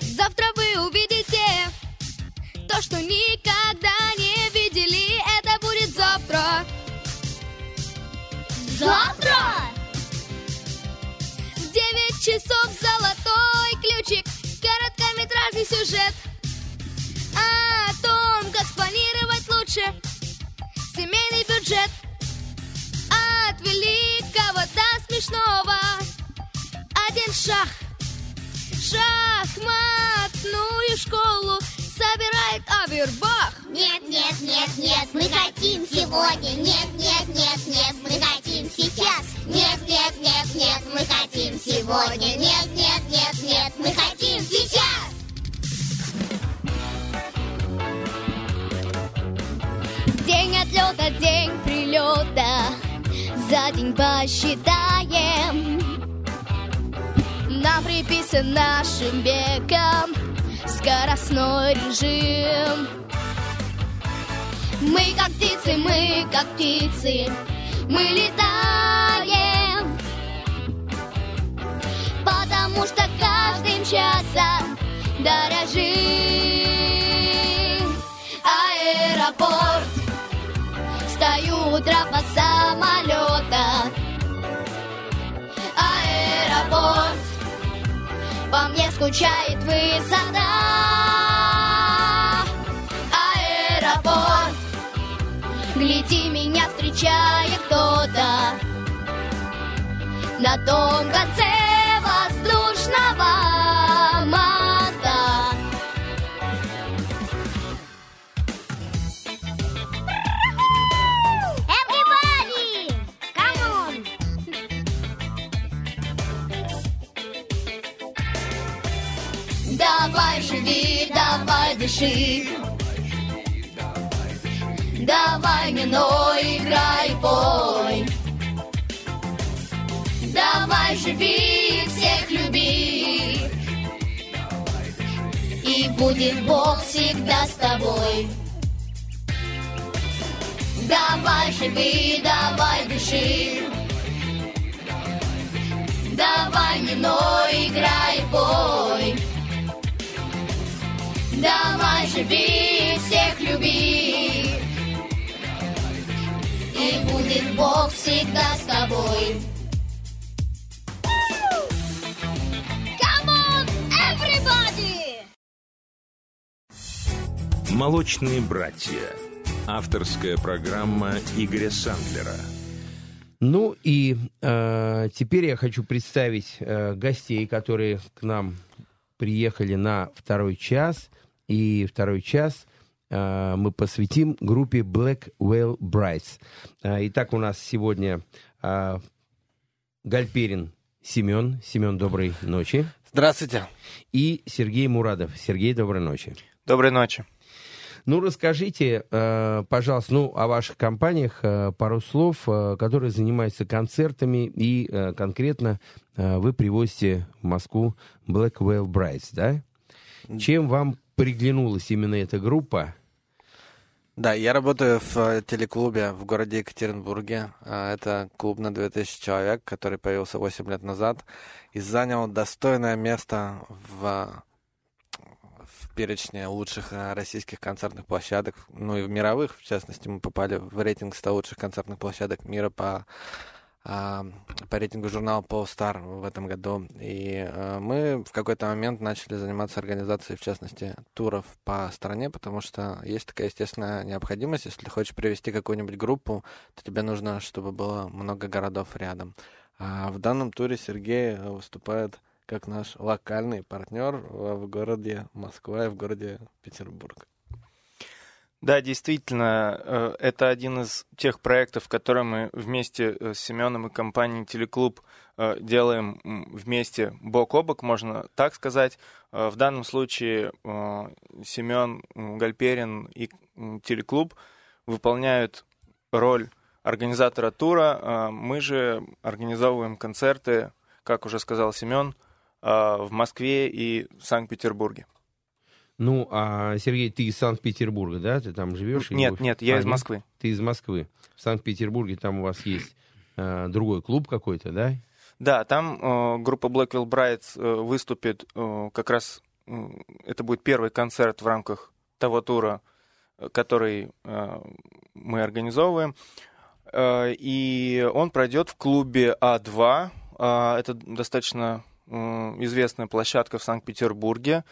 Завтра вы увидите то, что никогда не видели. Это будет завтра. Завтра? В 9 часов золотой ключик, короткометражный сюжет о том, как спланировать лучше великого до смешного один шаг шахматную школу собирает Авербах. Нет, нет, нет, нет, мы хотим сегодня. Нет, нет, нет, нет, мы хотим сейчас. Нет, нет, нет, нет, мы хотим сегодня. Нет, нет, нет, нет, мы хотим сейчас. День отлета, день прилета, за день посчитаем. Нам приписан нашим веком скоростной режим. Мы как птицы, мы как птицы, мы летаем. Потому что каждым часом дорожим. Стою у трапа самолета. Аэропорт, по мне скучает высота. Аэропорт, гляди, меня встречает кто-то на том конце живи, давай дыши. Давай, миной, играй, пой. живи, всех люби. И будет Бог всегда с тобой. Давай живи, давай дыши. Давай не играй, бой. Давай живи, всех люби. И будет Бог всегда с тобой. «Молочные братья». Авторская программа Игоря Сандлера. Ну и э, теперь я хочу представить э, гостей, которые к нам приехали на второй час. И второй час э, мы посвятим группе Black Whale Brides. Э, итак, у нас сегодня э, Гальперин Семен. Семен, доброй ночи. Здравствуйте. И Сергей Мурадов. Сергей, доброй ночи. Доброй ночи. Ну, расскажите, пожалуйста, ну, о ваших компаниях пару слов, которые занимаются концертами, и конкретно вы привозите в Москву Black Whale Brides, да? Чем вам приглянулась именно эта группа? Да, я работаю в э, телеклубе в городе Екатеринбурге. А, Это клуб на 2000 человек, который появился 8 лет назад и занял достойное место в, в перечне лучших э, российских концертных площадок, ну и в мировых, в частности, мы попали в рейтинг 100 лучших концертных площадок мира по по рейтингу журнала Polestar в этом году. И а, мы в какой-то момент начали заниматься организацией, в частности, туров по стране, потому что есть такая естественная необходимость. Если ты хочешь привести какую-нибудь группу, то тебе нужно, чтобы было много городов рядом. А в данном туре Сергей э, выступает как наш локальный партнер в городе Москва и в городе Петербург. Да, действительно, э, это один из тех проектов, которые мы вместе э, с Семеном и компанией Телеклуб э, делаем вместе бок о бок, можно так сказать. В данном случае Семен Гальперин и Телеклуб выполняют роль организатора тура. Мы же организовываем концерты, как уже сказал Семен, в Москве и Санкт-Петербурге. Ну, а, Сергей, ты из Санкт-Петербурга, да? Ты там живешь? или Нет, вы- нет, я А, из Москвы. Ты из Москвы. В Санкт-Петербурге там у вас есть э, другой клуб какой-то, да? Да, там э, группа Blackwell Brides э, выступит э, как раз, э, это будет первый концерт в рамках того тура, э, который э, мы организовываем. Э, и он пройдет в клубе А2. А, это достаточно э, известная площадка в Санкт-Петербурге,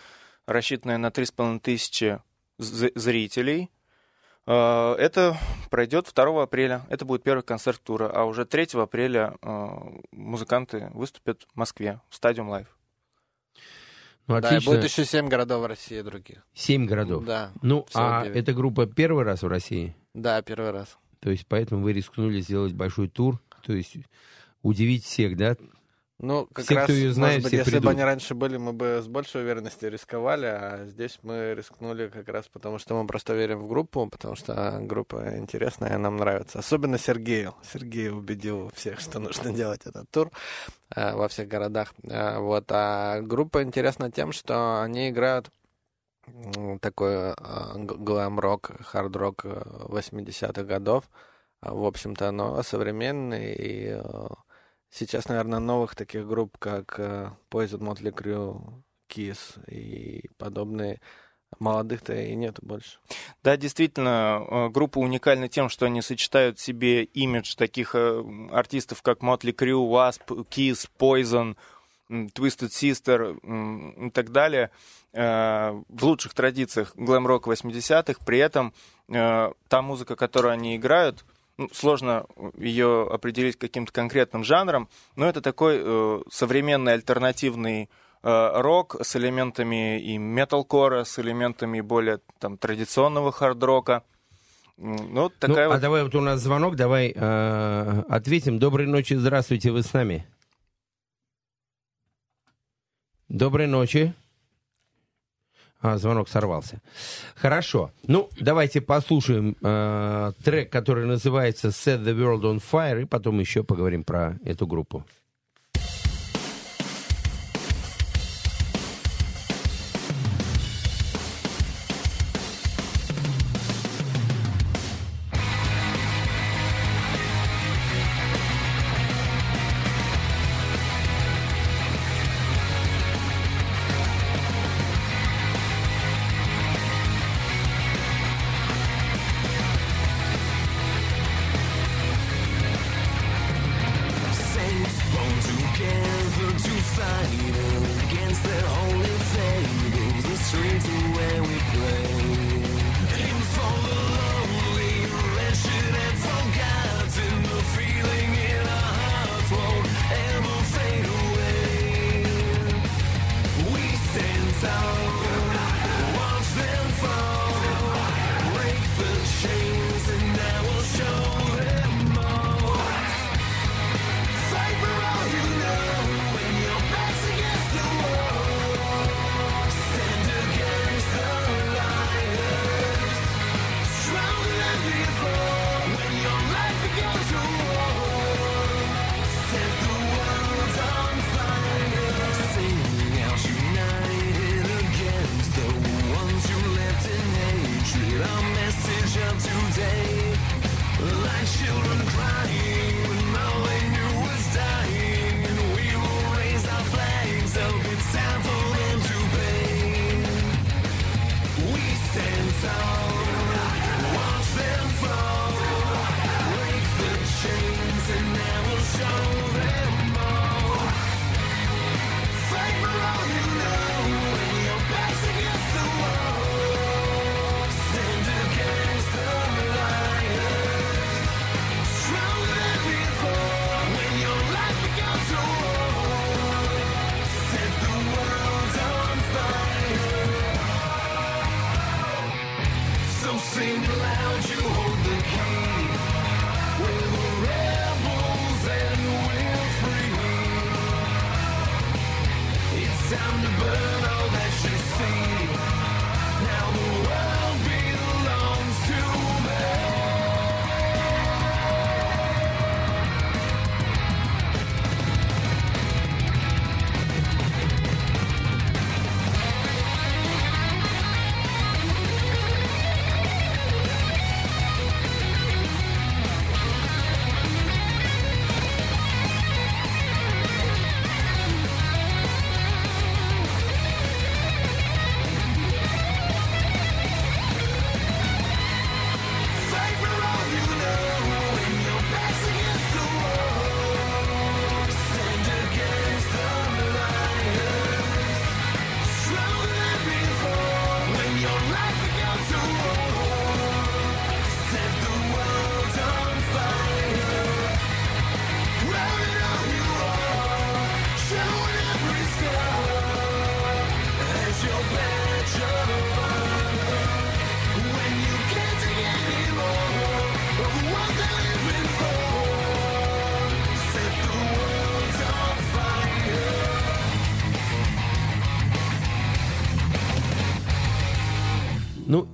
рассчитанная на 3,5 тысячи зрителей. Э, Это пройдет 2 апреля. Это будет первый концерт тура. А уже 3 апреля э, музыканты выступят в Москве в Стадиум Лайв. Ну, Да, и отлично. будет еще семь городов в России других. Семь городов. Да. Ну, а девять. эта группа первый раз в России? Да, первый раз. То есть поэтому вы рискнули сделать большой тур, то есть удивить всех, да? Ну, как Все, раз, кто ее знает, может быть, все если придут. бы они раньше были, мы бы с большей уверенностью рисковали, а здесь мы рискнули как раз потому, что мы просто верим в группу, потому что группа интересная, нам нравится. Особенно Сергею. Сергей убедил всех, что нужно делать этот тур э, во всех городах. Э, вот. А группа интересна тем, что они играют такой э, глэм-рок, хард-рок э, 80-х годов, а, в общем-то, но современный и э, Сейчас, наверное, новых таких групп, как э, Poison, Motley Crue, Kiss и подобные, молодых-то и нету больше. Да, действительно, э, группа уникальна тем, что они сочетают в себе имидж таких э, артистов, как Motley Crue, Wasp, Kiss, Poison, Twisted Sister и так далее, в лучших традициях глэм-рок 80-х. При этом та музыка, которую они играют, ну, сложно ее определить каким-то конкретным жанром, но это такой э, современный альтернативный э, рок с элементами и металкора, с элементами более там, традиционного хард-рока. Ну, такая Ну, вот... А давай вот у нас звонок, давай э, ответим. Доброй ночи, здравствуйте, вы с нами. Доброй ночи. А, звонок сорвался. Хорошо. Ну, давайте послушаем э, трек, который называется Set the World on Fire, и потом еще поговорим про эту группу.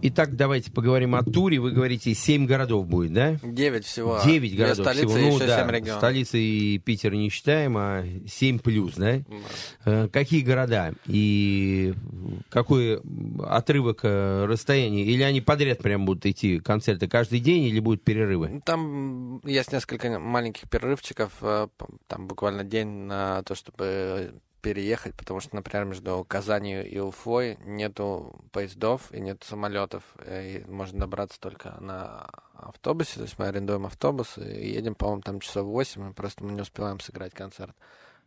Итак, давайте поговорим о туре. Вы говорите, семь городов будет, да? Девять всего. Девять городов столицы всего. и Ну еще да, семь регионов. столицы и Питер не считаем, а семь плюс, да? Э, Какие города и какой отрывок э, расстояния? Или они подряд прям будут идти концерты каждый день или будут перерывы? Там есть несколько маленьких перерывчиков, э, там буквально день на то, чтобы переехать, потому что, например, между Казанью и Уфой нету поездов и нет самолетов, э, и можно добраться только на автобусе, то есть мы арендуем автобус и едем, по-моему, там часов 8, и просто мы не успеваем сыграть концерт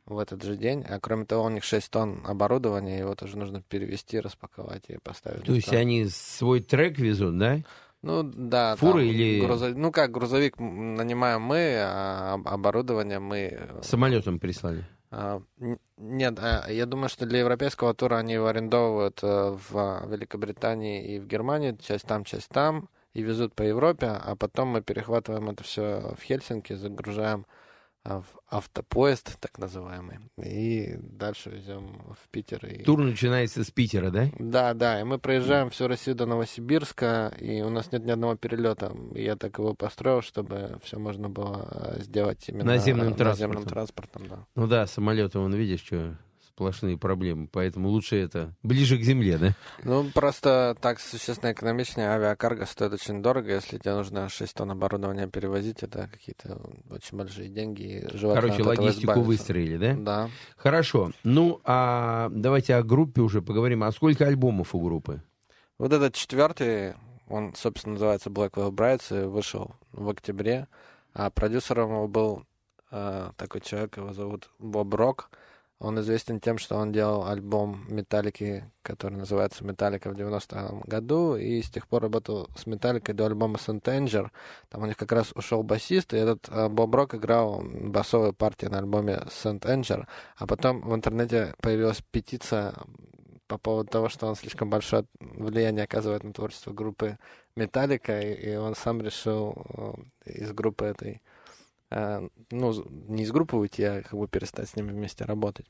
в этот же день. А кроме того, у них 6 тонн оборудования, его тоже нужно перевести, распаковать и поставить. То есть они свой трек везут, да? Ну да. Фуры или- грузо- Ну как, грузовик нанимаем мы, а об- оборудование мы... э, Самолетом прислали. А, Нет, а, я думаю, что для европейского тура они его арендовывают э, в а, Великобритании и в Германии, часть там, часть там, и везут по Европе, а потом мы перехватываем это все в Хельсинки, загружаем в автопоезд, так называемый, и дальше везем в Питер. И... Тур начинается с Питера, да? Да, да, и мы проезжаем всю Россию до Новосибирска, и у нас нет ни одного перелета. Я так его построил, чтобы все можно было э, сделать именно Наземным наземным транспортом. транспортом. Да. Ну да, самолеты, вон, видишь, что сплошные проблемы. Поэтому лучше это ближе к земле, да? Ну, просто так существенно экономичнее. Авиакарго стоит очень дорого. Если тебе нужно 6 тонн оборудования перевозить, это какие-то очень большие деньги. Короче, логистику выстроили, да? Да. Хорошо. Ну, а давайте о группе уже поговорим. А сколько альбомов у группы? Вот этот четвертый, он, собственно, называется Blackwell Brides, и вышел в октябре. А продюсером его был э, такой человек, его зовут Боб Рок. Он известен тем, что он делал альбом Металлики, который называется «Металлика» в 90-м году, и с тех пор работал с Металликой до альбома «Saint Anger». Там у них как раз ушел басист, и этот э, Боб Рок играл басовую партию на альбоме «Saint Anger». А потом в интернете появилась петиция по поводу того, что он слишком большое влияние оказывает на творчество группы Металлика, и, он сам решил э, из группы этой, ну, з- не из группы уйти, а как бы перестать с ними вместе работать.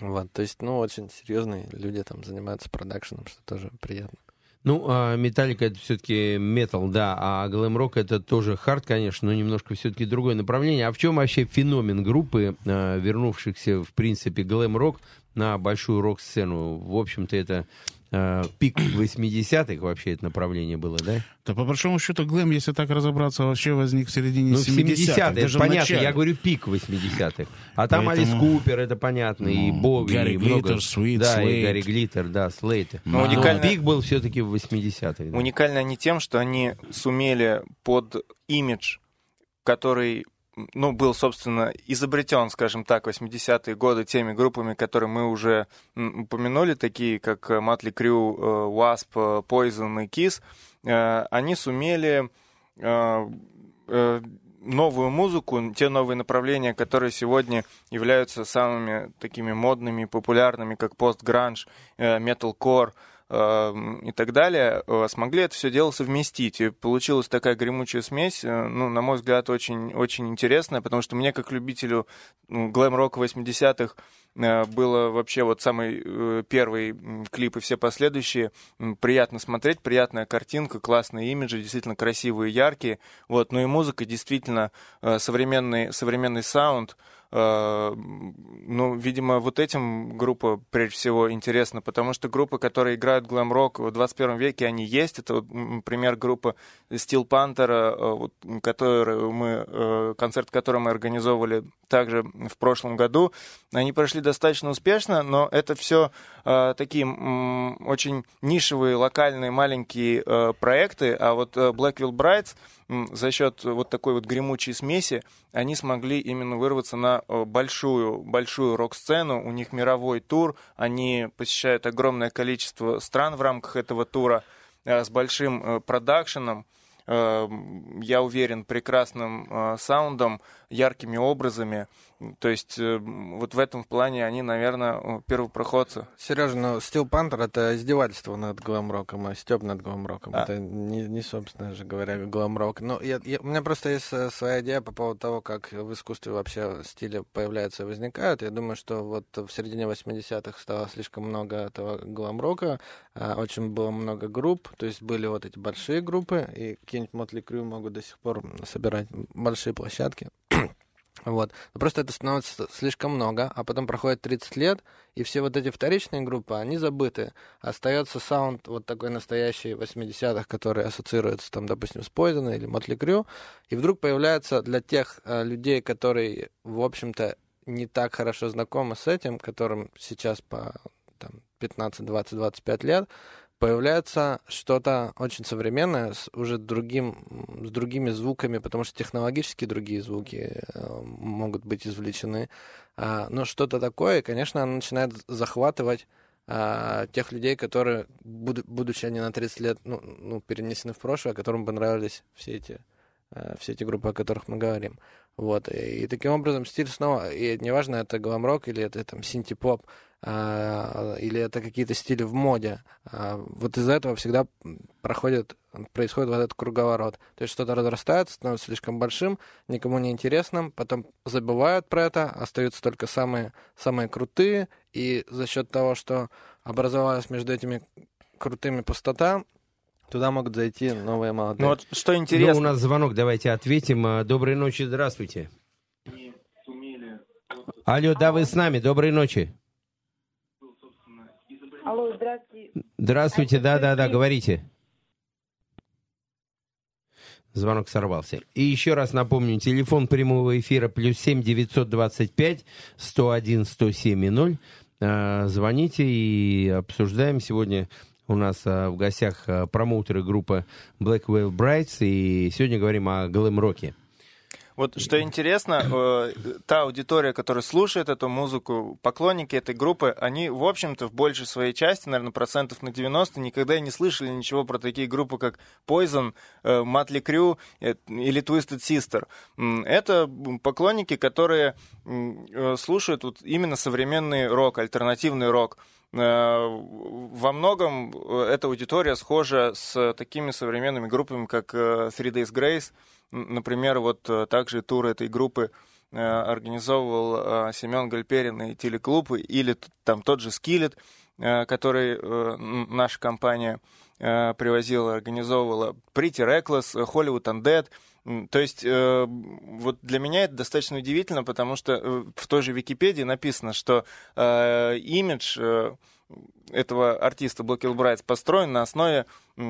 Вот, то есть, ну, очень серьезные люди там занимаются продакшеном, что тоже приятно. Ну, а Металлика это все-таки метал, да, а глэм-рок это тоже хард, конечно, но немножко все-таки другое направление. А в чем вообще феномен группы, а, вернувшихся, в принципе, глэм-рок на большую рок-сцену? В общем-то, это а, пик 80-х вообще это направление было, да? Да по большому счету глэм, если так разобраться, вообще возник в середине Ну, в 70-х. 70-е, это понятно, начале. я говорю пик 80-х. А там Алис Поэтому- Купер, это понятно, и Ну, Бови, Гарри и много. Глиттер, Sweet, Да, и Slade. Гарри Глиттер, да, Слейт. Но Но уникально- пик был все-таки в 80-х. да. Уникальны они тем, что они сумели под имидж, который ну, был, собственно, изобретен, скажем так, в 80-е годы теми группами, которые мы уже упомянули, такие как Матли Крю, Wasp, э, Poison и Kiss, э, они сумели э, э, новую музыку, те новые направления, которые сегодня являются самыми такими модными, популярными, как пост-гранж, э, металкор, э, и так далее, э, смогли это все дело совместить. И получилась такая гремучая смесь, э, ну, на мой взгляд, очень, очень интересная, потому что мне, как любителю глэм-рока 80-х, э, было вообще вот самый первый клип и все последующие приятно смотреть, приятная картинка, классные имиджи, действительно красивые, яркие. Вот, ну и музыка действительно современный, современный саунд. Э, Ну, видимо, вот этим группа прежде всего интересна, потому что группы, которые играют глэм-рок в 21 веке, они есть. Это, вот, например, группа Steel Panther, э, вот, которую мы, э, концерт который мы организовывали также в прошлом году. Они прошли достаточно успешно, но это все такие очень нишевые, локальные, маленькие проекты, а вот Blackwell Brides м, за счет вот такой вот гремучей смеси они смогли именно вырваться на э, большую, большую рок-сцену. У них мировой тур, они посещают огромное количество стран в рамках этого тура э, с большим э, продакшеном. Я уверен, прекрасным саундом, яркими образами. То есть э, вот в этом плане они, наверное, первопроходцы. Сережа, ну Steel Panther это издевательство над глэм-роком, а стёб над глэм-роком. А. Это не, не, собственно же говоря, глэм-рок. Но я, я- у меня просто есть э, своя идея по поводу того, как в искусстве вообще стили появляются и возникают. Я думаю, что вот в середине 80-х стало слишком много этого глэм-рока, а, очень было много групп, то есть были вот эти большие группы, и какие-нибудь Мотли Крю могут до сих пор собирать большие площадки. Вот. Просто это становится слишком много, а потом проходит 30 лет, и все вот эти вторичные группы, они забыты. Остается саунд вот такой настоящий 80-х, который ассоциируется, там, допустим, с Poison или Мотли Крю, и вдруг появляется для тех э, людей, которые, в общем-то, не так хорошо знакомы с этим, которым сейчас по там, 15, 20, 25 лет, появляется что-то очень современное с уже другим, с другими звуками, потому что технологически другие звуки э, могут быть извлечены. А, но что-то такое, конечно, оно начинает захватывать а, тех людей, которые, буду- будучи они на 30 лет ну, ну, перенесены в прошлое, которым понравились все эти, э, все эти группы, о которых мы говорим. Вот. И, и таким образом стиль снова, и неважно, это глэм-рок или это там синти-поп, а, или это какие-то стили в моде. А, вот из-за этого всегда проходит, происходит вот этот круговорот. То есть что-то разрастается, становится слишком большим, никому не интересным, потом забывают про это, остаются только самые, самые крутые, и за счет того, что образовалась между этими крутыми пустота, туда могут зайти новые молодые. Ну вот что Ну, интересно, у нас звонок, давайте ответим. А, Доброй ночи, здравствуйте. Алло, да, вы с нами, доброй ночи. Алло, здравствуйте. Здравствуйте, да-да-да, говорите. Звонок сорвался. И еще раз напомню, телефон прямого эфира плюс семь девятьсот двадцать пять сто один сто семь и ноль. А, Звоните и обсуждаем. Сегодня у нас а, в гостях а, промоутеры группы Blackwell Brights. И сегодня говорим о глэм-роке. Вот что интересно, э, та аудитория, которая слушает эту музыку, поклонники этой группы, они, в общем-то, в большей своей части, наверное, процентов на 90, никогда не слышали ничего про такие группы, как Poison, э, Motley Crue э, или Twisted Sister. Это поклонники, которые слушают вот именно современный рок, альтернативный рок. Э, Во многом э, эта аудитория схожа с такими современными группами, как э, Three Days Grace. Например, вот также тур этой группы организовывал Семен Гальперин и телеклуб, или там тот же Скиллет, который наша компания привозила, организовывала, Pretty Reckless, Hollywood Undead. То есть э, вот для меня это достаточно удивительно, потому что э, в той же Википедии написано, что э, имидж э, этого артиста Black Hill Brides построен на основе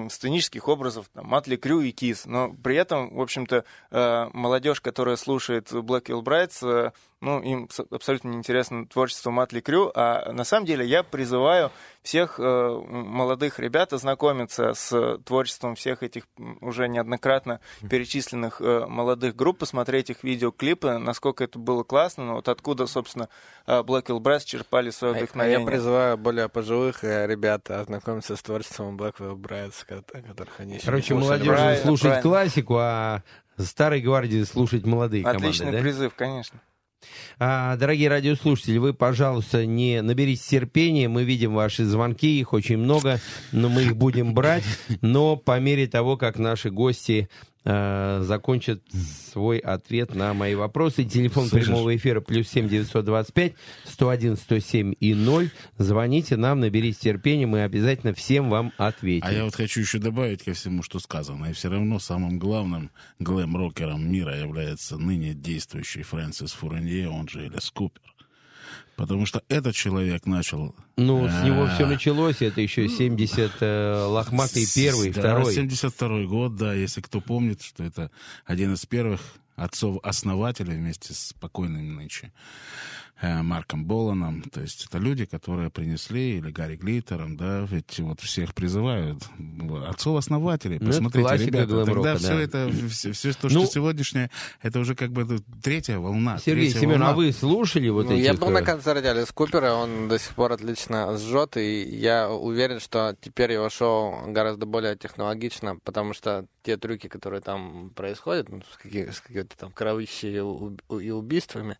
сценических образов там, Матли Крю и Кис. Но при этом, в общем-то, э, молодежь, которая слушает Black Hill Brides, э, ну, им абсолютно неинтересно творчество Матли Крю, а на самом деле я призываю всех э, молодых ребят ознакомиться с творчеством всех этих уже неоднократно перечисленных молодых групп, посмотреть их видеоклипы, насколько это было классно, ну, вот откуда, собственно, Black Hill Brides черпали свое А- А вдохновение. я призываю более пожилых э, ребят ознакомиться с творчеством Blackwell Brides, ко- которых они еще не Короче, молодежь Правильно, слушать правильно. классику, а старой гвардии слушать молодые Отличный команды, да? призыв, конечно. А, дорогие радиослушатели, вы, пожалуйста, не наберитесь терпения. Мы видим ваши звонки, их очень много, но мы их будем брать. Но по мере того, как наши гости э, закончат свой ответ на мои вопросы, телефон Слышишь? прямого эфира плюс семь девятьсот двадцать пять сто один сто семь и ноль. Звоните нам, наберитесь терпения, мы обязательно всем вам ответим. А я вот хочу еще добавить ко всему, что сказано. И все равно самым главным глэм-рокером мира является ныне действующий Фрэнсис Фуренье, он же Элис Купер. Потому что этот человек начал... Ну, с него а, все началось, это еще 70 э, лохматый первый, да, второй. 72 год, да, если кто помнит, что это один из первых отцов-основателей вместе с покойным нынче э, Марком Боланом. То есть это люди, которые принесли, или Гарри Глиттером, да, ведь вот всех призывают. Отцов-основателей, Ну, это посмотрите, классика ребята, тогда глэм-рока, все да. это, все, все то, Ну, что сегодняшнее, это уже как бы третья волна. Сергей третья Семен, волна. а вы слушали вот Ну, этих... я был на э, концерте Алис Купера, он до сих пор отлично сжет, и я уверен, что теперь его шоу гораздо более технологично, потому что те трюки, которые там происходят, ну, с, какими- с какими-то там кровищей и убийствами,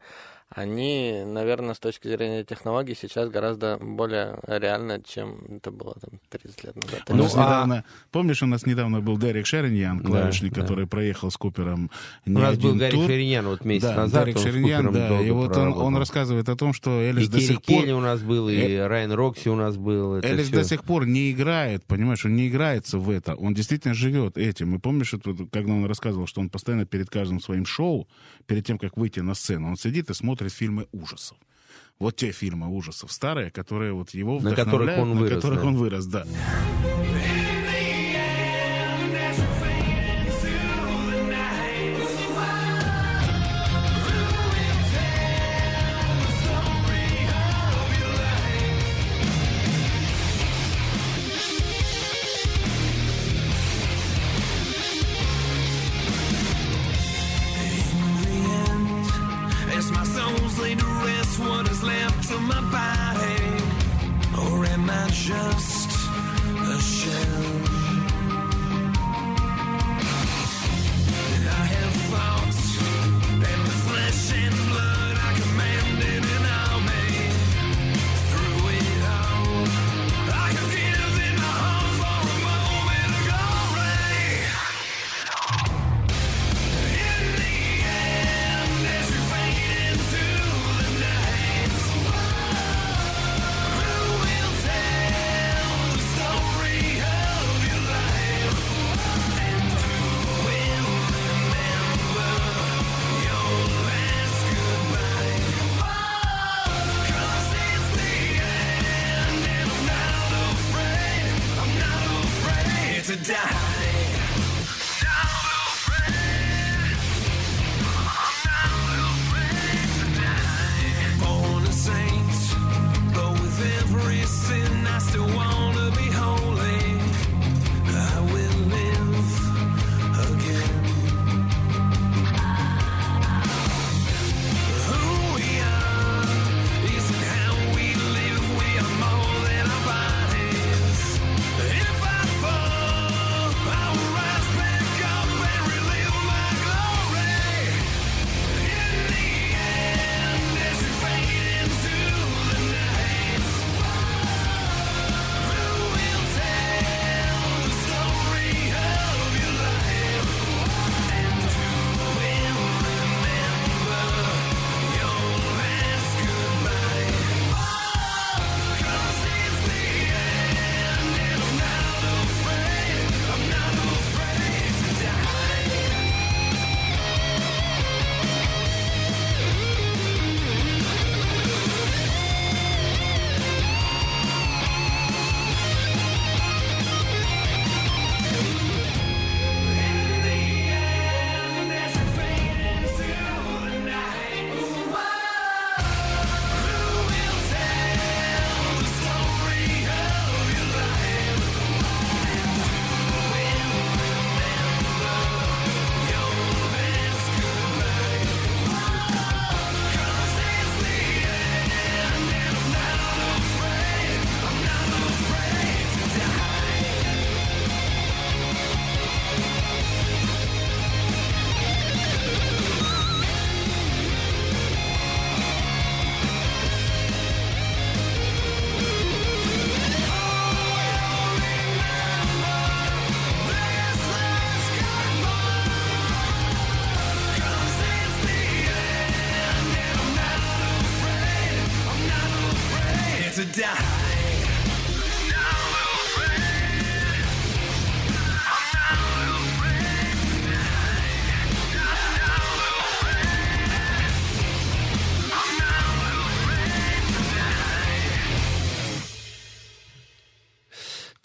они, наверное, с точки зрения технологий сейчас гораздо более реально, чем это было там 30 лет назад. У Ну, нас а- недавно, помнишь, у нас недавно был Дерек Шериньян, Да, клавишник, да. который проехал с Купером не У нас был Гарри тур. Шириньян вот месяц да, назад. С Шериньян, да, и вот он, он рассказывает о том, что Элис И до сих пор... Келли у нас был, и Райан Рокси у нас был. Элис всё. до сих пор не играет, понимаешь, он не играется в это, он действительно живет этим. И помнишь, вот, когда он рассказывал, что он постоянно перед каждым своим шоу, перед тем, как выйти на сцену, он сидит и смотрит фильмы ужасов. Вот те фильмы ужасов старые, которые вот его На которых вдохновляют, он на вырос, которых да. он вырос, да.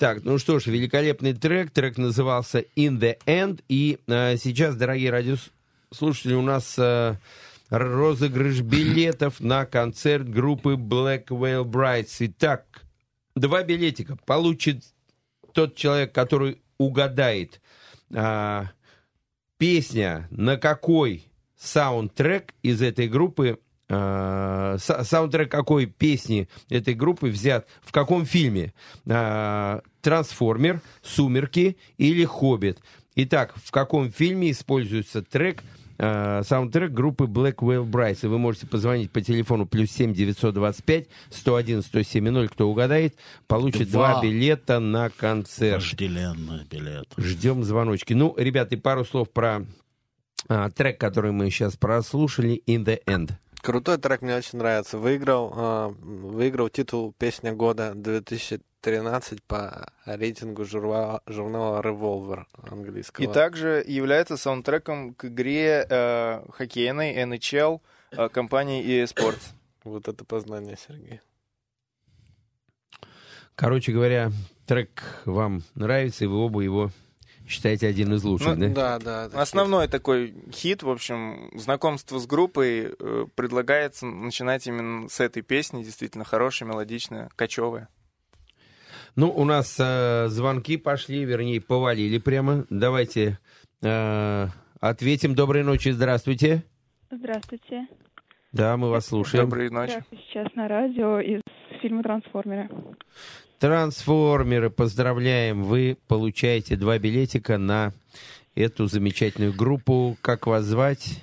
Так, ну что ж, великолепный трек. Трек назывался In the End. И э, сейчас, дорогие радиослушатели, у нас э, розыгрыш билетов на концерт группы Black Whale Brides. Итак, два билетика получит тот человек, который угадает а, песня, на какой саундтрек из этой группы, са- саундтрек какой песни этой группы взят, в каком фильме? А, Трансформер, Сумерки или Хоббит. Итак, в каком фильме используется трек, а, саундтрек группы Black Whale Brides? И вы можете позвонить по телефону плюс 7 925 101 107 Кто угадает, получит Два. два билета на концерт. Вожделенный билет. Ждем звоночки. Ну, ребята, и пару слов про а, трек, который мы сейчас прослушали, In the End. Крутой трек, мне очень нравится. Выиграл, а, выиграл титул «Песня года 2013» по рейтингу журнала, журнала Revolver английского. И также является саундтреком к игре э, хоккейной NHL э, компании EA Sports. Вот это познание, Сергей. Короче говоря, трек вам нравится, и вы оба его считаете один из лучших, Ну, да? Да, да. это Основной такой хит, в общем, знакомство с группой э, предлагается начинать именно с этой песни, действительно хорошая, мелодичная, кочевая. Ну, у нас э, звонки пошли, вернее, повалили прямо. Давайте э, ответим. Доброй ночи, здравствуйте. Здравствуйте. Да, мы вас слушаем. Доброй ночи. Здравствуйте. Сейчас на радио из фильма «Трансформеры». Трансформеры, поздравляем, вы получаете два билетика на эту замечательную группу. Как вас звать?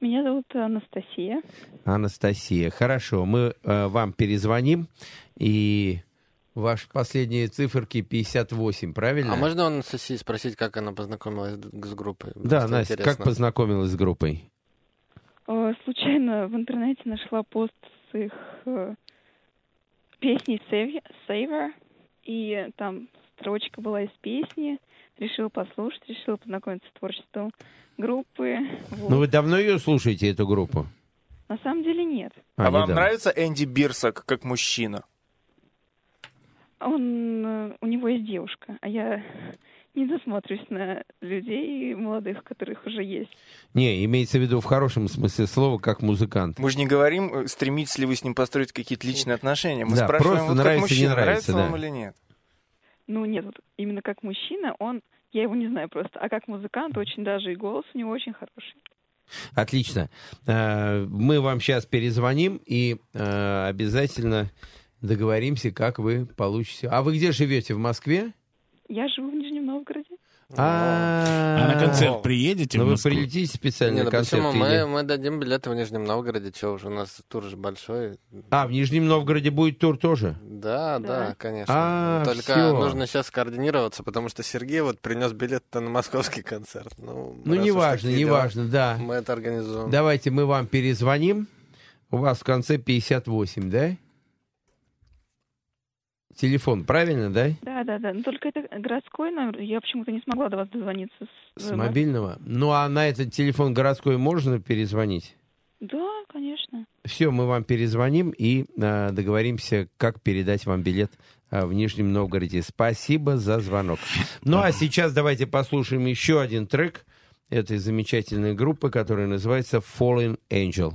Меня зовут Анастасия. Анастасия. Хорошо, мы э, вам перезвоним, и ваши последние циферки 58, правильно? А можно у Анастасии спросить, как она познакомилась с группой? Да, Просто Настя, интересно. как познакомилась с группой? Э, Случайно в интернете нашла пост с их Save- Saver, и там строчка была из песни. Решила послушать, решила познакомиться с творчеством группы. Вот. Ну, вы давно ее слушаете, эту группу? На самом деле нет. А, вам недавно. нравится Энди Бирсак как мужчина? Он, э, у него есть девушка, а я не засмотрюсь на людей молодых, которых уже есть. Не, имеется в виду в хорошем смысле слова, как музыкант. Мы же не говорим, э, стремитесь ли вы с ним построить какие-то личные отношения. Мы Да, спрашиваем, просто вот как нравится, не мужчина, нравится, вам да. или нет. Ну нет, вот именно как мужчина, он, я его не знаю просто, а как музыкант очень даже и голос у него очень хороший. Отлично. Э, Мы вам сейчас перезвоним и э, обязательно договоримся, как вы получите. А вы где живете? В Москве? Я живу в Нижнем Новгороде. А А на концерт приедете Ну вы прилетите специально Не, на ну концерт? почему? Мы, дадим билеты в Нижнем Новгороде, что уже у нас тур же большой. А, в Нижнем Новгороде будет тур тоже? Да, да, конечно. А, Только всё. нужно сейчас скоординироваться, потому что Сергей вот принес билет на московский концерт. Ну, Ну, неважно, такие дела, неважно, да. Мы это организуем. Давайте мы вам перезвоним. У вас в конце 58, да? Телефон, правильно, да? Да, да, да. Но только это городской номер. Я почему-то не смогла до вас дозвониться. С, С мобильного. Ну, а на этот телефон городской можно перезвонить? Да, конечно. Все, мы вам перезвоним и э, договоримся, как передать вам билет э, в Нижнем Новгороде. Спасибо за звонок. Ну, а сейчас давайте послушаем еще один трек этой замечательной группы, которая называется Fallen Angel.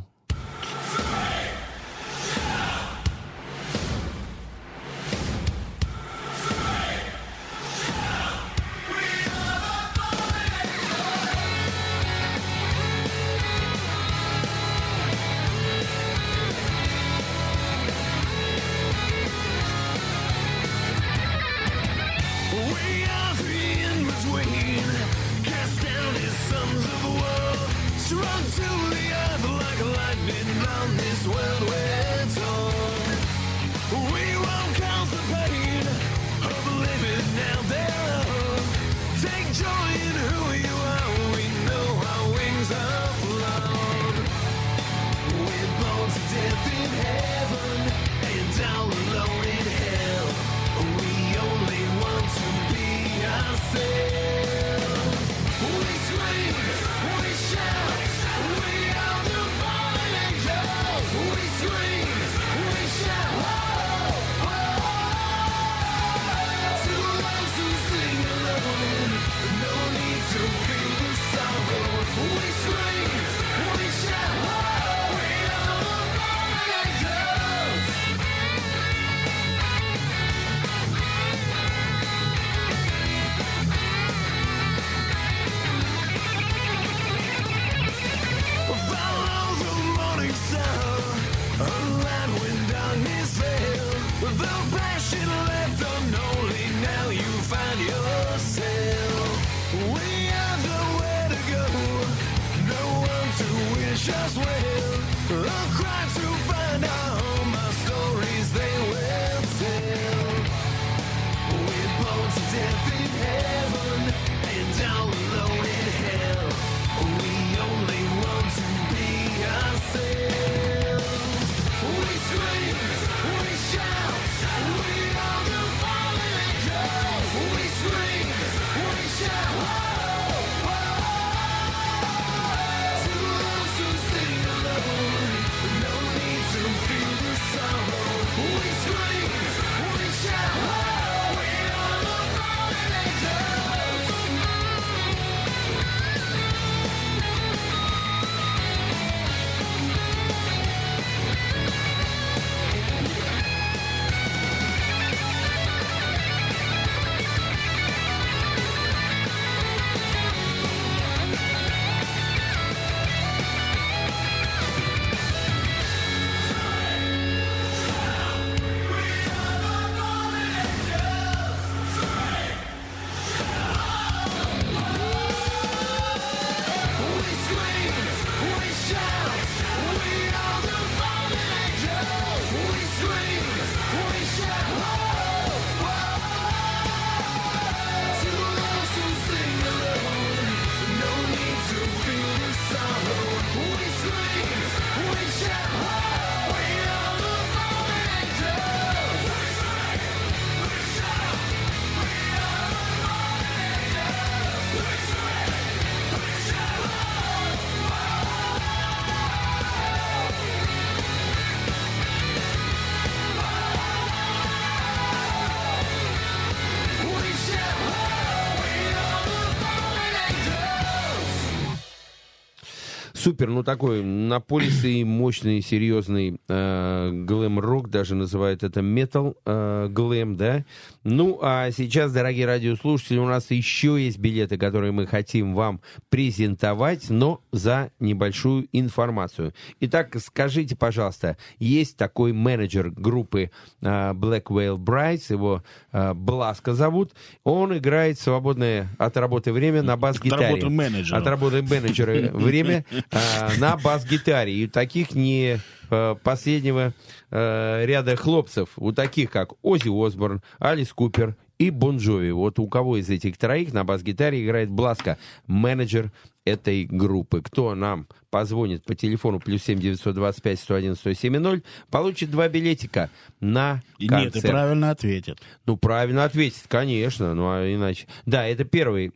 Супер, ну такой напористый, мощный, серьезный э, глэм-рок, даже называют это метал э, глэм, да. Ну, а сейчас, дорогие радиослушатели, у нас еще есть билеты, которые мы хотим вам презентовать, но за небольшую информацию. Итак, скажите, пожалуйста, есть такой менеджер группы э, Black Whale Brides, его э, Бласка зовут, он играет свободное от работы время на бас-гитаре. работы менеджера. От работы менеджера время а, на бас-гитаре. И таких не э, последнего э, ряда хлопцев, у таких как Ози Осборн, Алис Купер и Бон Джови. Вот у кого из этих троих на бас-гитаре играет Бласка, менеджер этой группы. Кто нам позвонит по телефону плюс 7 925 101 107 получит два билетика на концерт. Нет, и правильно ответит. Ну, правильно ответит, конечно, ну а иначе. Да, это первый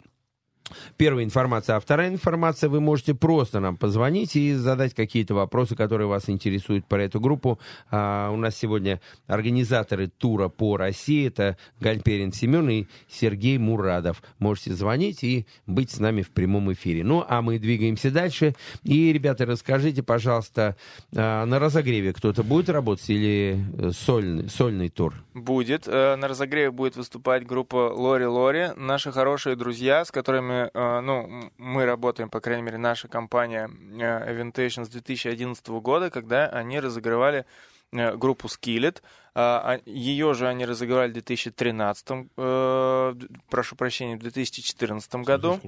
Первая информация. А вторая информация, вы можете просто нам позвонить и задать какие-то вопросы, которые вас интересуют про эту группу. А, у нас сегодня организаторы тура по России. Это Гальперин Семен и Сергей Мурадов. Можете звонить и быть с нами в прямом эфире. Ну, а мы двигаемся дальше. И, ребята, расскажите, пожалуйста, а, на разогреве кто-то будет работать или э, сольный, сольный тур? Будет. Э, На разогреве будет выступать группа Лори Лори. Наши хорошие друзья, с которыми э, ну, м- мы работаем, по крайней мере, наша компания Aventation с 2011 года, когда они разыгрывали группу Skillet. А, а, Ее же они разыграли в 2013, э, прошу прощения, в 2014 году.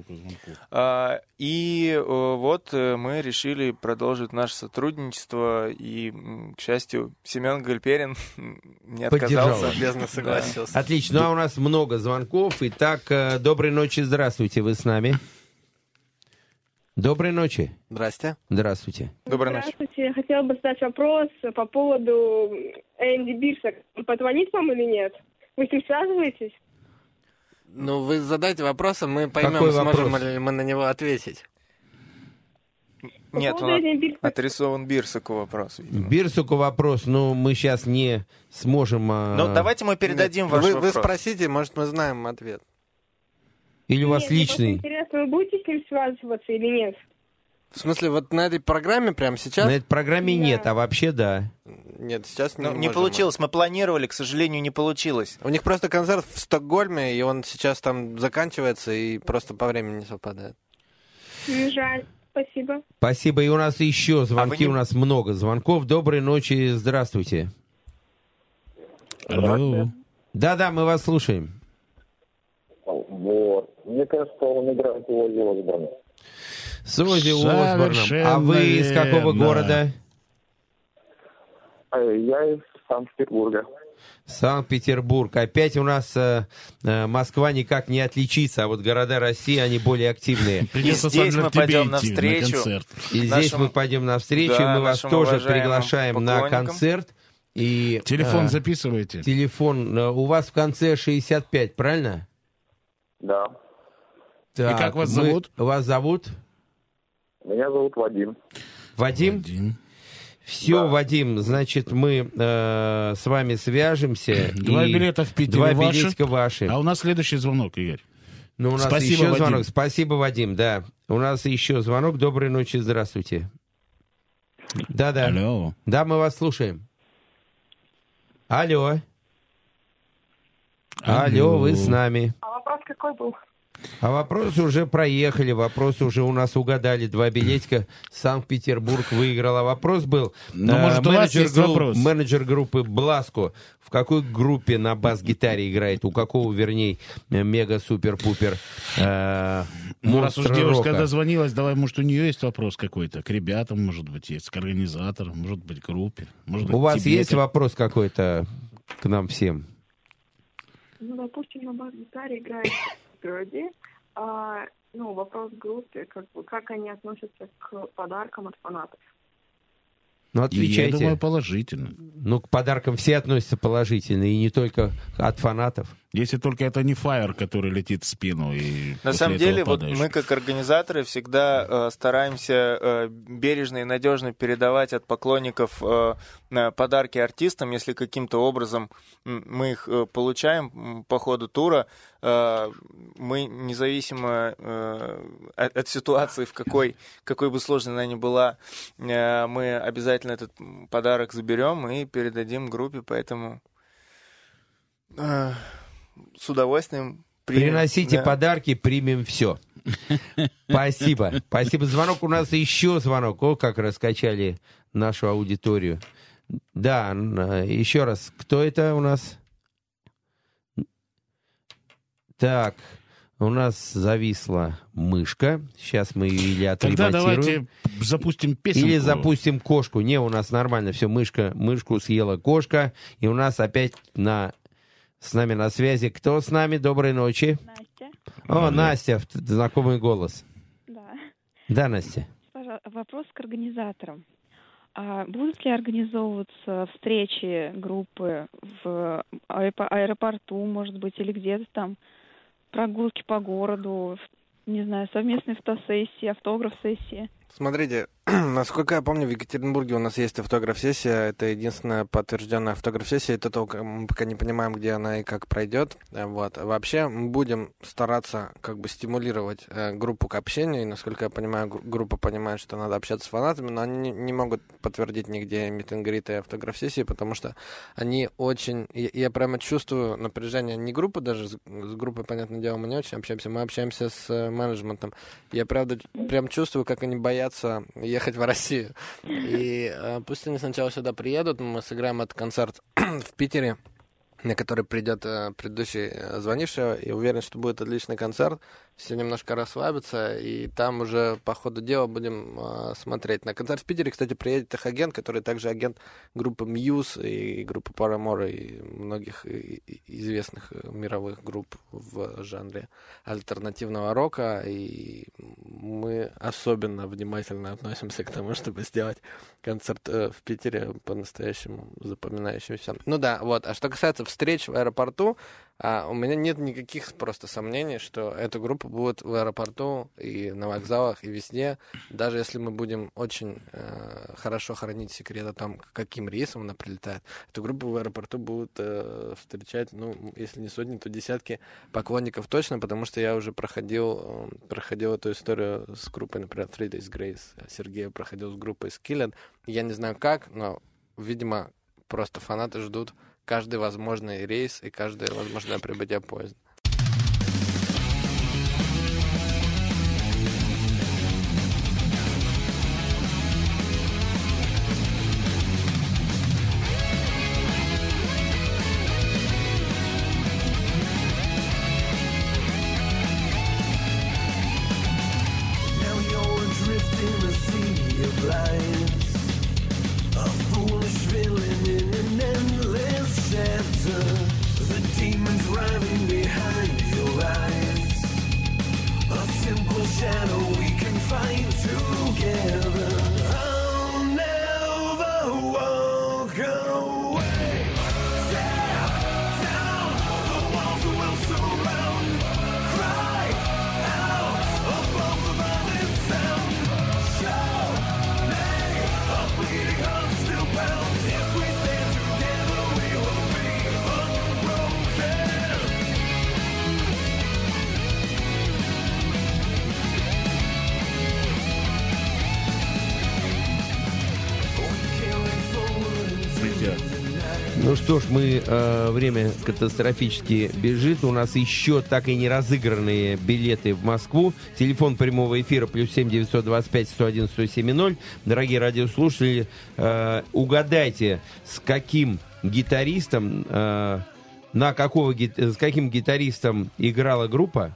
А, И э, вот э, мы решили продолжить наше сотрудничество, и, к счастью, Семен Гальперин не Поддержал отказался. Любезно согласился. Отлично. Ну, а у нас много звонков. Итак, э, доброй ночи, здравствуйте, вы с нами. Доброй ночи. Здрасте. Здравствуйте. Доброй ночи. Здравствуйте. Хотела бы задать вопрос по поводу Энди Бирса. Он позвонит вам или нет? Вы с ним связываетесь? Ну, вы задайте вопрос, а мы поймем, Какой сможем вопрос? ли мы на него ответить. Нет, он отрисован Бирсаку вопрос. видимо. Бирсуку вопрос, но мы сейчас не сможем... а, Ну, давайте мы передадим Нет, ваш вы, вы вопрос. спросите, может, мы знаем ответ. Или у вас Нет, личный? интересно, вы будете с ним связываться или нет? В смысле, вот на этой программе прямо сейчас? На этой программе Да. нет, а вообще да. Нет, сейчас не Ну, не можем. получилось. Мы планировали, к сожалению, не получилось. У них просто концерт в Стокгольме, и он сейчас там заканчивается, и просто по времени не совпадает. М, Жаль. Спасибо. Спасибо. И у нас еще звонки, не- у нас много звонков. Доброй ночи, здравствуйте. Алло. Да-да, мы вас слушаем. Вот. Мне кажется, он играет его Осборна. С Оззи Осборном. А вы из какого верно. города? Э, Я из Санкт-Петербурга. Санкт-Петербург. Опять у нас э, э, Москва никак не отличится, а вот города России, они более активные. Придется И здесь мы пойдем навстречу. И здесь Нашим- мы пойдем навстречу, Да, и мы вас тоже приглашаем на концерт. И, Телефон э, записывайте. Телефон э, у вас в конце 65, правильно? Да. Так, как вас мы- зовут? Вас зовут Меня зовут Вадим. Вадим? Вадим. Все, Вадим, значит, мы э, с вами свяжемся. Два и билета в Питере Два ваши. билетика ваши. А у нас следующий звонок, Игорь. Ну, у нас Спасибо, еще Вадим. звонок. Спасибо, Вадим, да. У нас еще звонок. Доброй ночи, здравствуйте. Да-да. Алло. Да, мы вас слушаем. Алло. Алло, вы с нами. А какой был? А вопросы уже проехали, вопросы уже у нас угадали. Два билетика. Санкт-Петербург выиграл. А вопрос был... Ну, э, может, у вас есть групп- вопрос? менеджер группы Бласко в какой группе на бас-гитаре играет? У какого, вернее, мега-супер-пупер э, Ну, раз уж девушка рока? дозвонилась, давай, может, у нее есть вопрос какой-то. К ребятам, может быть, есть, к организаторам, может быть, к группе. Может быть, У вас есть как- вопрос какой-то к нам всем? Ну, допустим, на бас-гитаре играет Берди. А, ну, вопрос группе, как бы, как они относятся к подаркам от фанатов. Ну, Я отвечайте. думаю, положительно. Ну, к подаркам все относятся положительно, и не только от фанатов. Если только это не фаер, который летит в спину и На самом деле, вот мы как организаторы всегда э, стараемся э, бережно и надежно передавать от поклонников э, подарки артистам, если каким-то образом мы их э, получаем по ходу тура, мы независимо э, от, от ситуации, в какой, какой бы сложной она ни была, э, мы обязательно этот подарок заберем и передадим группе, поэтому э, с удовольствием примем. Приносите Да. подарки, примем все. Спасибо. Спасибо. Звонок у нас еще звонок. О, как раскачали нашу аудиторию. Да, э, еще раз. Кто это у нас? Так, у нас зависла мышка. Сейчас мы ее или Тогда отремонтируем. давайте запустим песенку. Или запустим кошку. Не, у нас нормально все. Мышка, мышку съела кошка. И у нас опять на, с нами на связи. Кто с нами? Доброй ночи. Настя. О, Настя, знакомый голос. Да. Да, Настя. Пожалуйста, вопрос к организаторам. А будут ли организовываться встречи группы в аэропо- аэропорту, может быть, или где-то там прогулки по городу, не знаю, совместные фотосессии, автограф-сессии? Смотрите, насколько я помню, в Екатеринбурге у нас есть автограф-сессия. Это единственная подтвержденная автограф-сессия. Это только мы пока не понимаем, где она и как пройдет. Э, Вот. Вообще мы будем стараться как бы стимулировать э, группу к общению. И, насколько я понимаю, гру- группа понимает, что надо общаться с фанатами, но они не, могут подтвердить нигде мит и автограф-сессии, потому что они очень... Я, я прямо чувствую напряжение не группы даже, с, с группой, понятное дело, мы не очень общаемся, мы общаемся с э, менеджментом. Я правда прям чувствую, как они боятся ехать в Россию. И э, пусть они сначала сюда приедут, мы сыграем этот концерт в Питере, на который придет э, предыдущий э, звонивший, и уверен, что будет отличный концерт. Все немножко расслабятся, и там уже по ходу дела будем э, смотреть. На концерт в Питере, кстати, приедет их агент, который также агент группы Muse и группы Paramore и многих известных э, мировых групп в жанре альтернативного рока. И мы особенно внимательно относимся к тому, чтобы сделать концерт э, в Питере по-настоящему запоминающимся. Ну да, вот. А что касается встреч в аэропорту, а, у меня нет никаких просто сомнений, что эта группа будет в аэропорту и на вокзалах, и везде, даже если мы будем очень э, хорошо хранить секрет о том, каким рейсом она прилетает. Эту группу в аэропорту будут э, встречать, ну, если не сотни, то десятки поклонников точно, потому что я уже проходил, э, проходил эту историю с группой, например, Three Days Grace. Сергей проходил с группой Skillet. Я не знаю как, но, видимо, просто фанаты ждут каждый возможный рейс и каждое возможное прибытие поезда. Время катастрофически бежит. У нас еще так и не разыгранные билеты в Москву. Телефон прямого эфира плюс семь девятьсот двадцать пять сто один сто семь ноль. Дорогие радиослушатели, э, угадайте, с каким гитаристом, э, на какого с каким гитаристом играла группа?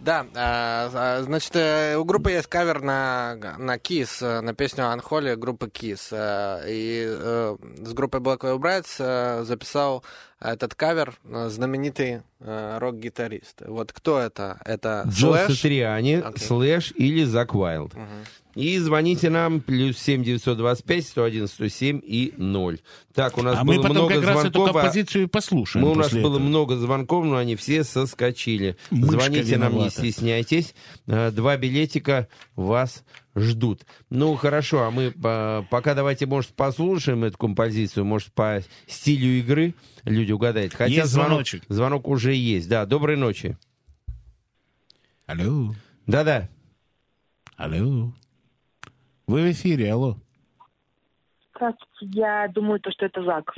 Да, а, а, значит, э, у группы есть кавер на, на Kiss, э, на песню Анхоли группы Kiss. э, И с группой Black Veil Brides записал этот кавер э, знаменитый э, рок-гитарист. Вот кто это? Это Джо? Сатриани, Окей. Слэш или Зак Уайлд. И звоните нам, плюс семь девятьсот двадцать пять сто один сто семь и ноль. Так, у нас А было мы потом много как раз эту звонков. а композицию и послушаем Мы, у нас после было этого. много звонков, но они все соскочили. Мышка Звоните нам, не виновата. стесняйтесь. Э, Два билетика вас ждут. Ну, хорошо, а мы э, пока давайте, может, послушаем эту композицию, может, по стилю игры люди угадают. Хотя Есть звонок, звоночек. звонок уже есть. Да, доброй ночи. Алло. Да-да. Алло. Вы в эфире, алло. Здравствуйте, я думаю, то, что это Зак.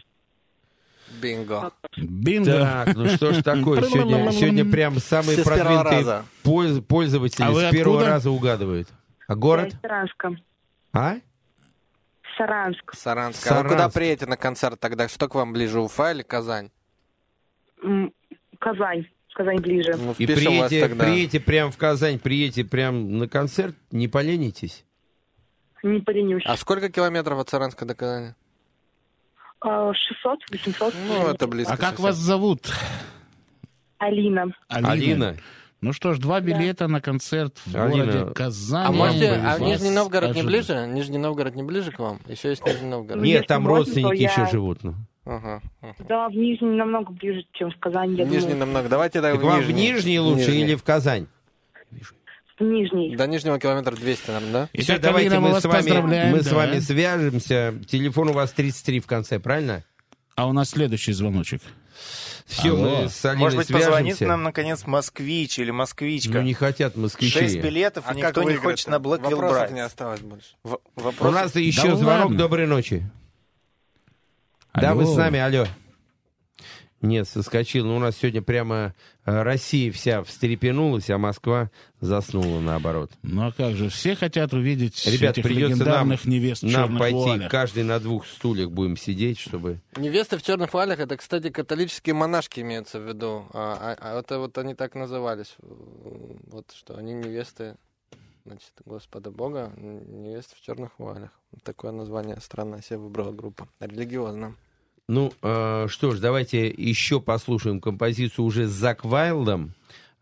Бинго. Бинго. Так, ну что ж такое, сегодня, сегодня прям самые продвинутые польз- пользователи А с первого откуда? раза угадывают. А Я город? из Саранска. А? Саранск. Саранск. А вы куда приедете на концерт тогда? Что к вам ближе, Уфа или Казань? М, Казань. Казань ближе. Ну, И приедете, приедете прям в Казань, приедете прям на концерт, не поленитесь. Не поленюсь. А сколько километров от Саранска до Казани? А, 600, 800. Ну, это близко. А как совсем. вас зовут? Алина. Алина. Ну что ж, два билета на концерт в Алина. городе Казань. А можете, а Нижний Новгород не ближе? Нижний Новгород не ближе к вам? Еще есть Нижний Новгород. Нет, если там можно, родственники то я- еще живут. Ну. Ага. ага. Да, в Нижнем намного ближе, чем в Казани, я Нижний думаю. намного. Давайте тогда Так вам в Нижний лучше Нижний. или в Казань? В Нижний. До Нижнего километра 200, наверное, да? Все, Итак, давайте Алина, мы с, вами, мы с да. вами свяжемся. Телефон у вас 33 в конце, правильно? А у нас следующий звоночек. Все, Алло. мы с Алиной Может быть, позвонит нам, наконец, москвич или москвичка. Ну, не хотят москвичи. Шесть билетов, и А никто как не хочет на Вопросов Brides. не осталось больше. В- У вопрос- нас еще Да звонок. ладно. Доброй ночи. Да, Алло. вы с нами, алло. Нет, соскочил. Ну, у нас сегодня прямо э, Россия вся встрепенулась, а Москва заснула наоборот. Ну а как же, все хотят увидеть Ребят, этих придется нам, легендарных невест в нам пойти, вуалях. каждый на двух стульях будем сидеть, чтобы... Невесты в черных вуалях, это, кстати, католические монашки имеются в виду. А, а- а это вот они так назывались. Вот что они невесты, значит, Господа Бога, невесты в черных вуалях. Такое название странное себе выбрала группа. Религиозно. Ну, э, что ж, давайте еще послушаем композицию уже с Зак Вайлдом,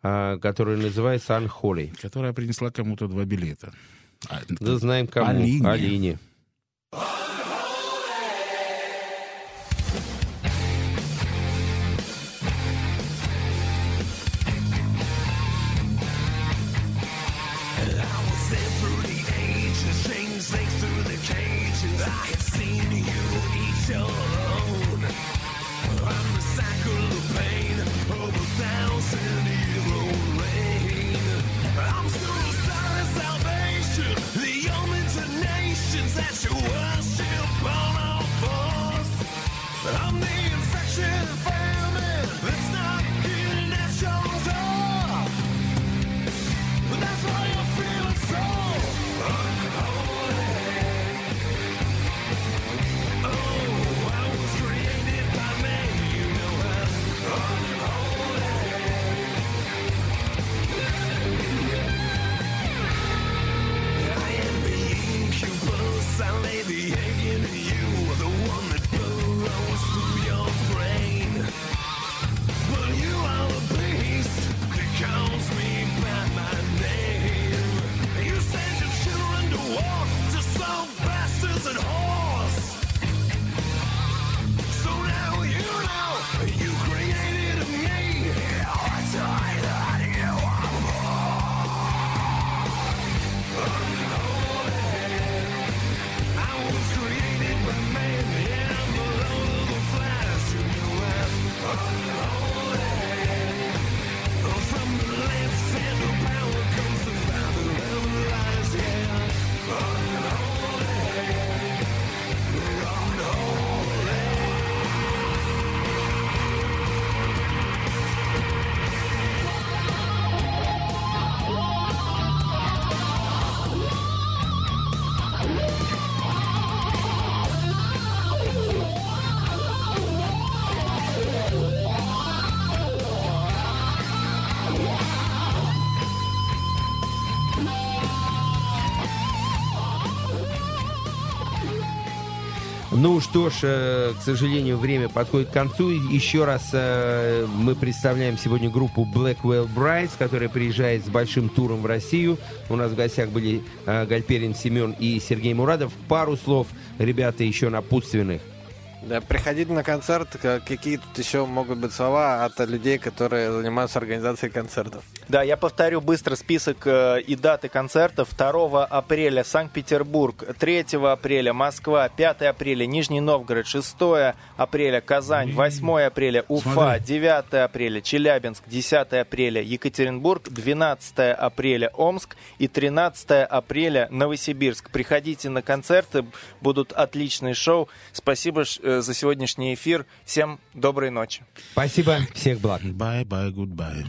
э, которая называется «Unholy». Которая принесла кому-то два билета. А, Да знаем кому. Алине. Алине. Ну что ж, э, к сожалению, время подходит к концу. Еще раз э, мы представляем сегодня группу Blackwell Brides, которая приезжает с большим туром в Россию. У нас в гостях были э, Гальперин Семен и Сергей Мурадов. Пару слов, ребята, еще напутственных. Да, приходите на концерт. Какие тут еще могут быть слова от людей, которые занимаются организацией концертов? Да, я повторю быстро список э, и даты концертов. 2 апреля Санкт-Петербург, 3 апреля Москва, 5 апреля Нижний Новгород, 6 апреля Казань, 8 апреля Уфа, Смотри. 9 апреля Челябинск, 10 апреля Екатеринбург, 12 апреля Омск и 13 апреля Новосибирск. Приходите на концерты, будут отличные шоу. Спасибо э, за сегодняшний эфир. Всем доброй ночи. Спасибо, всех благ. Bye bye, goodbye.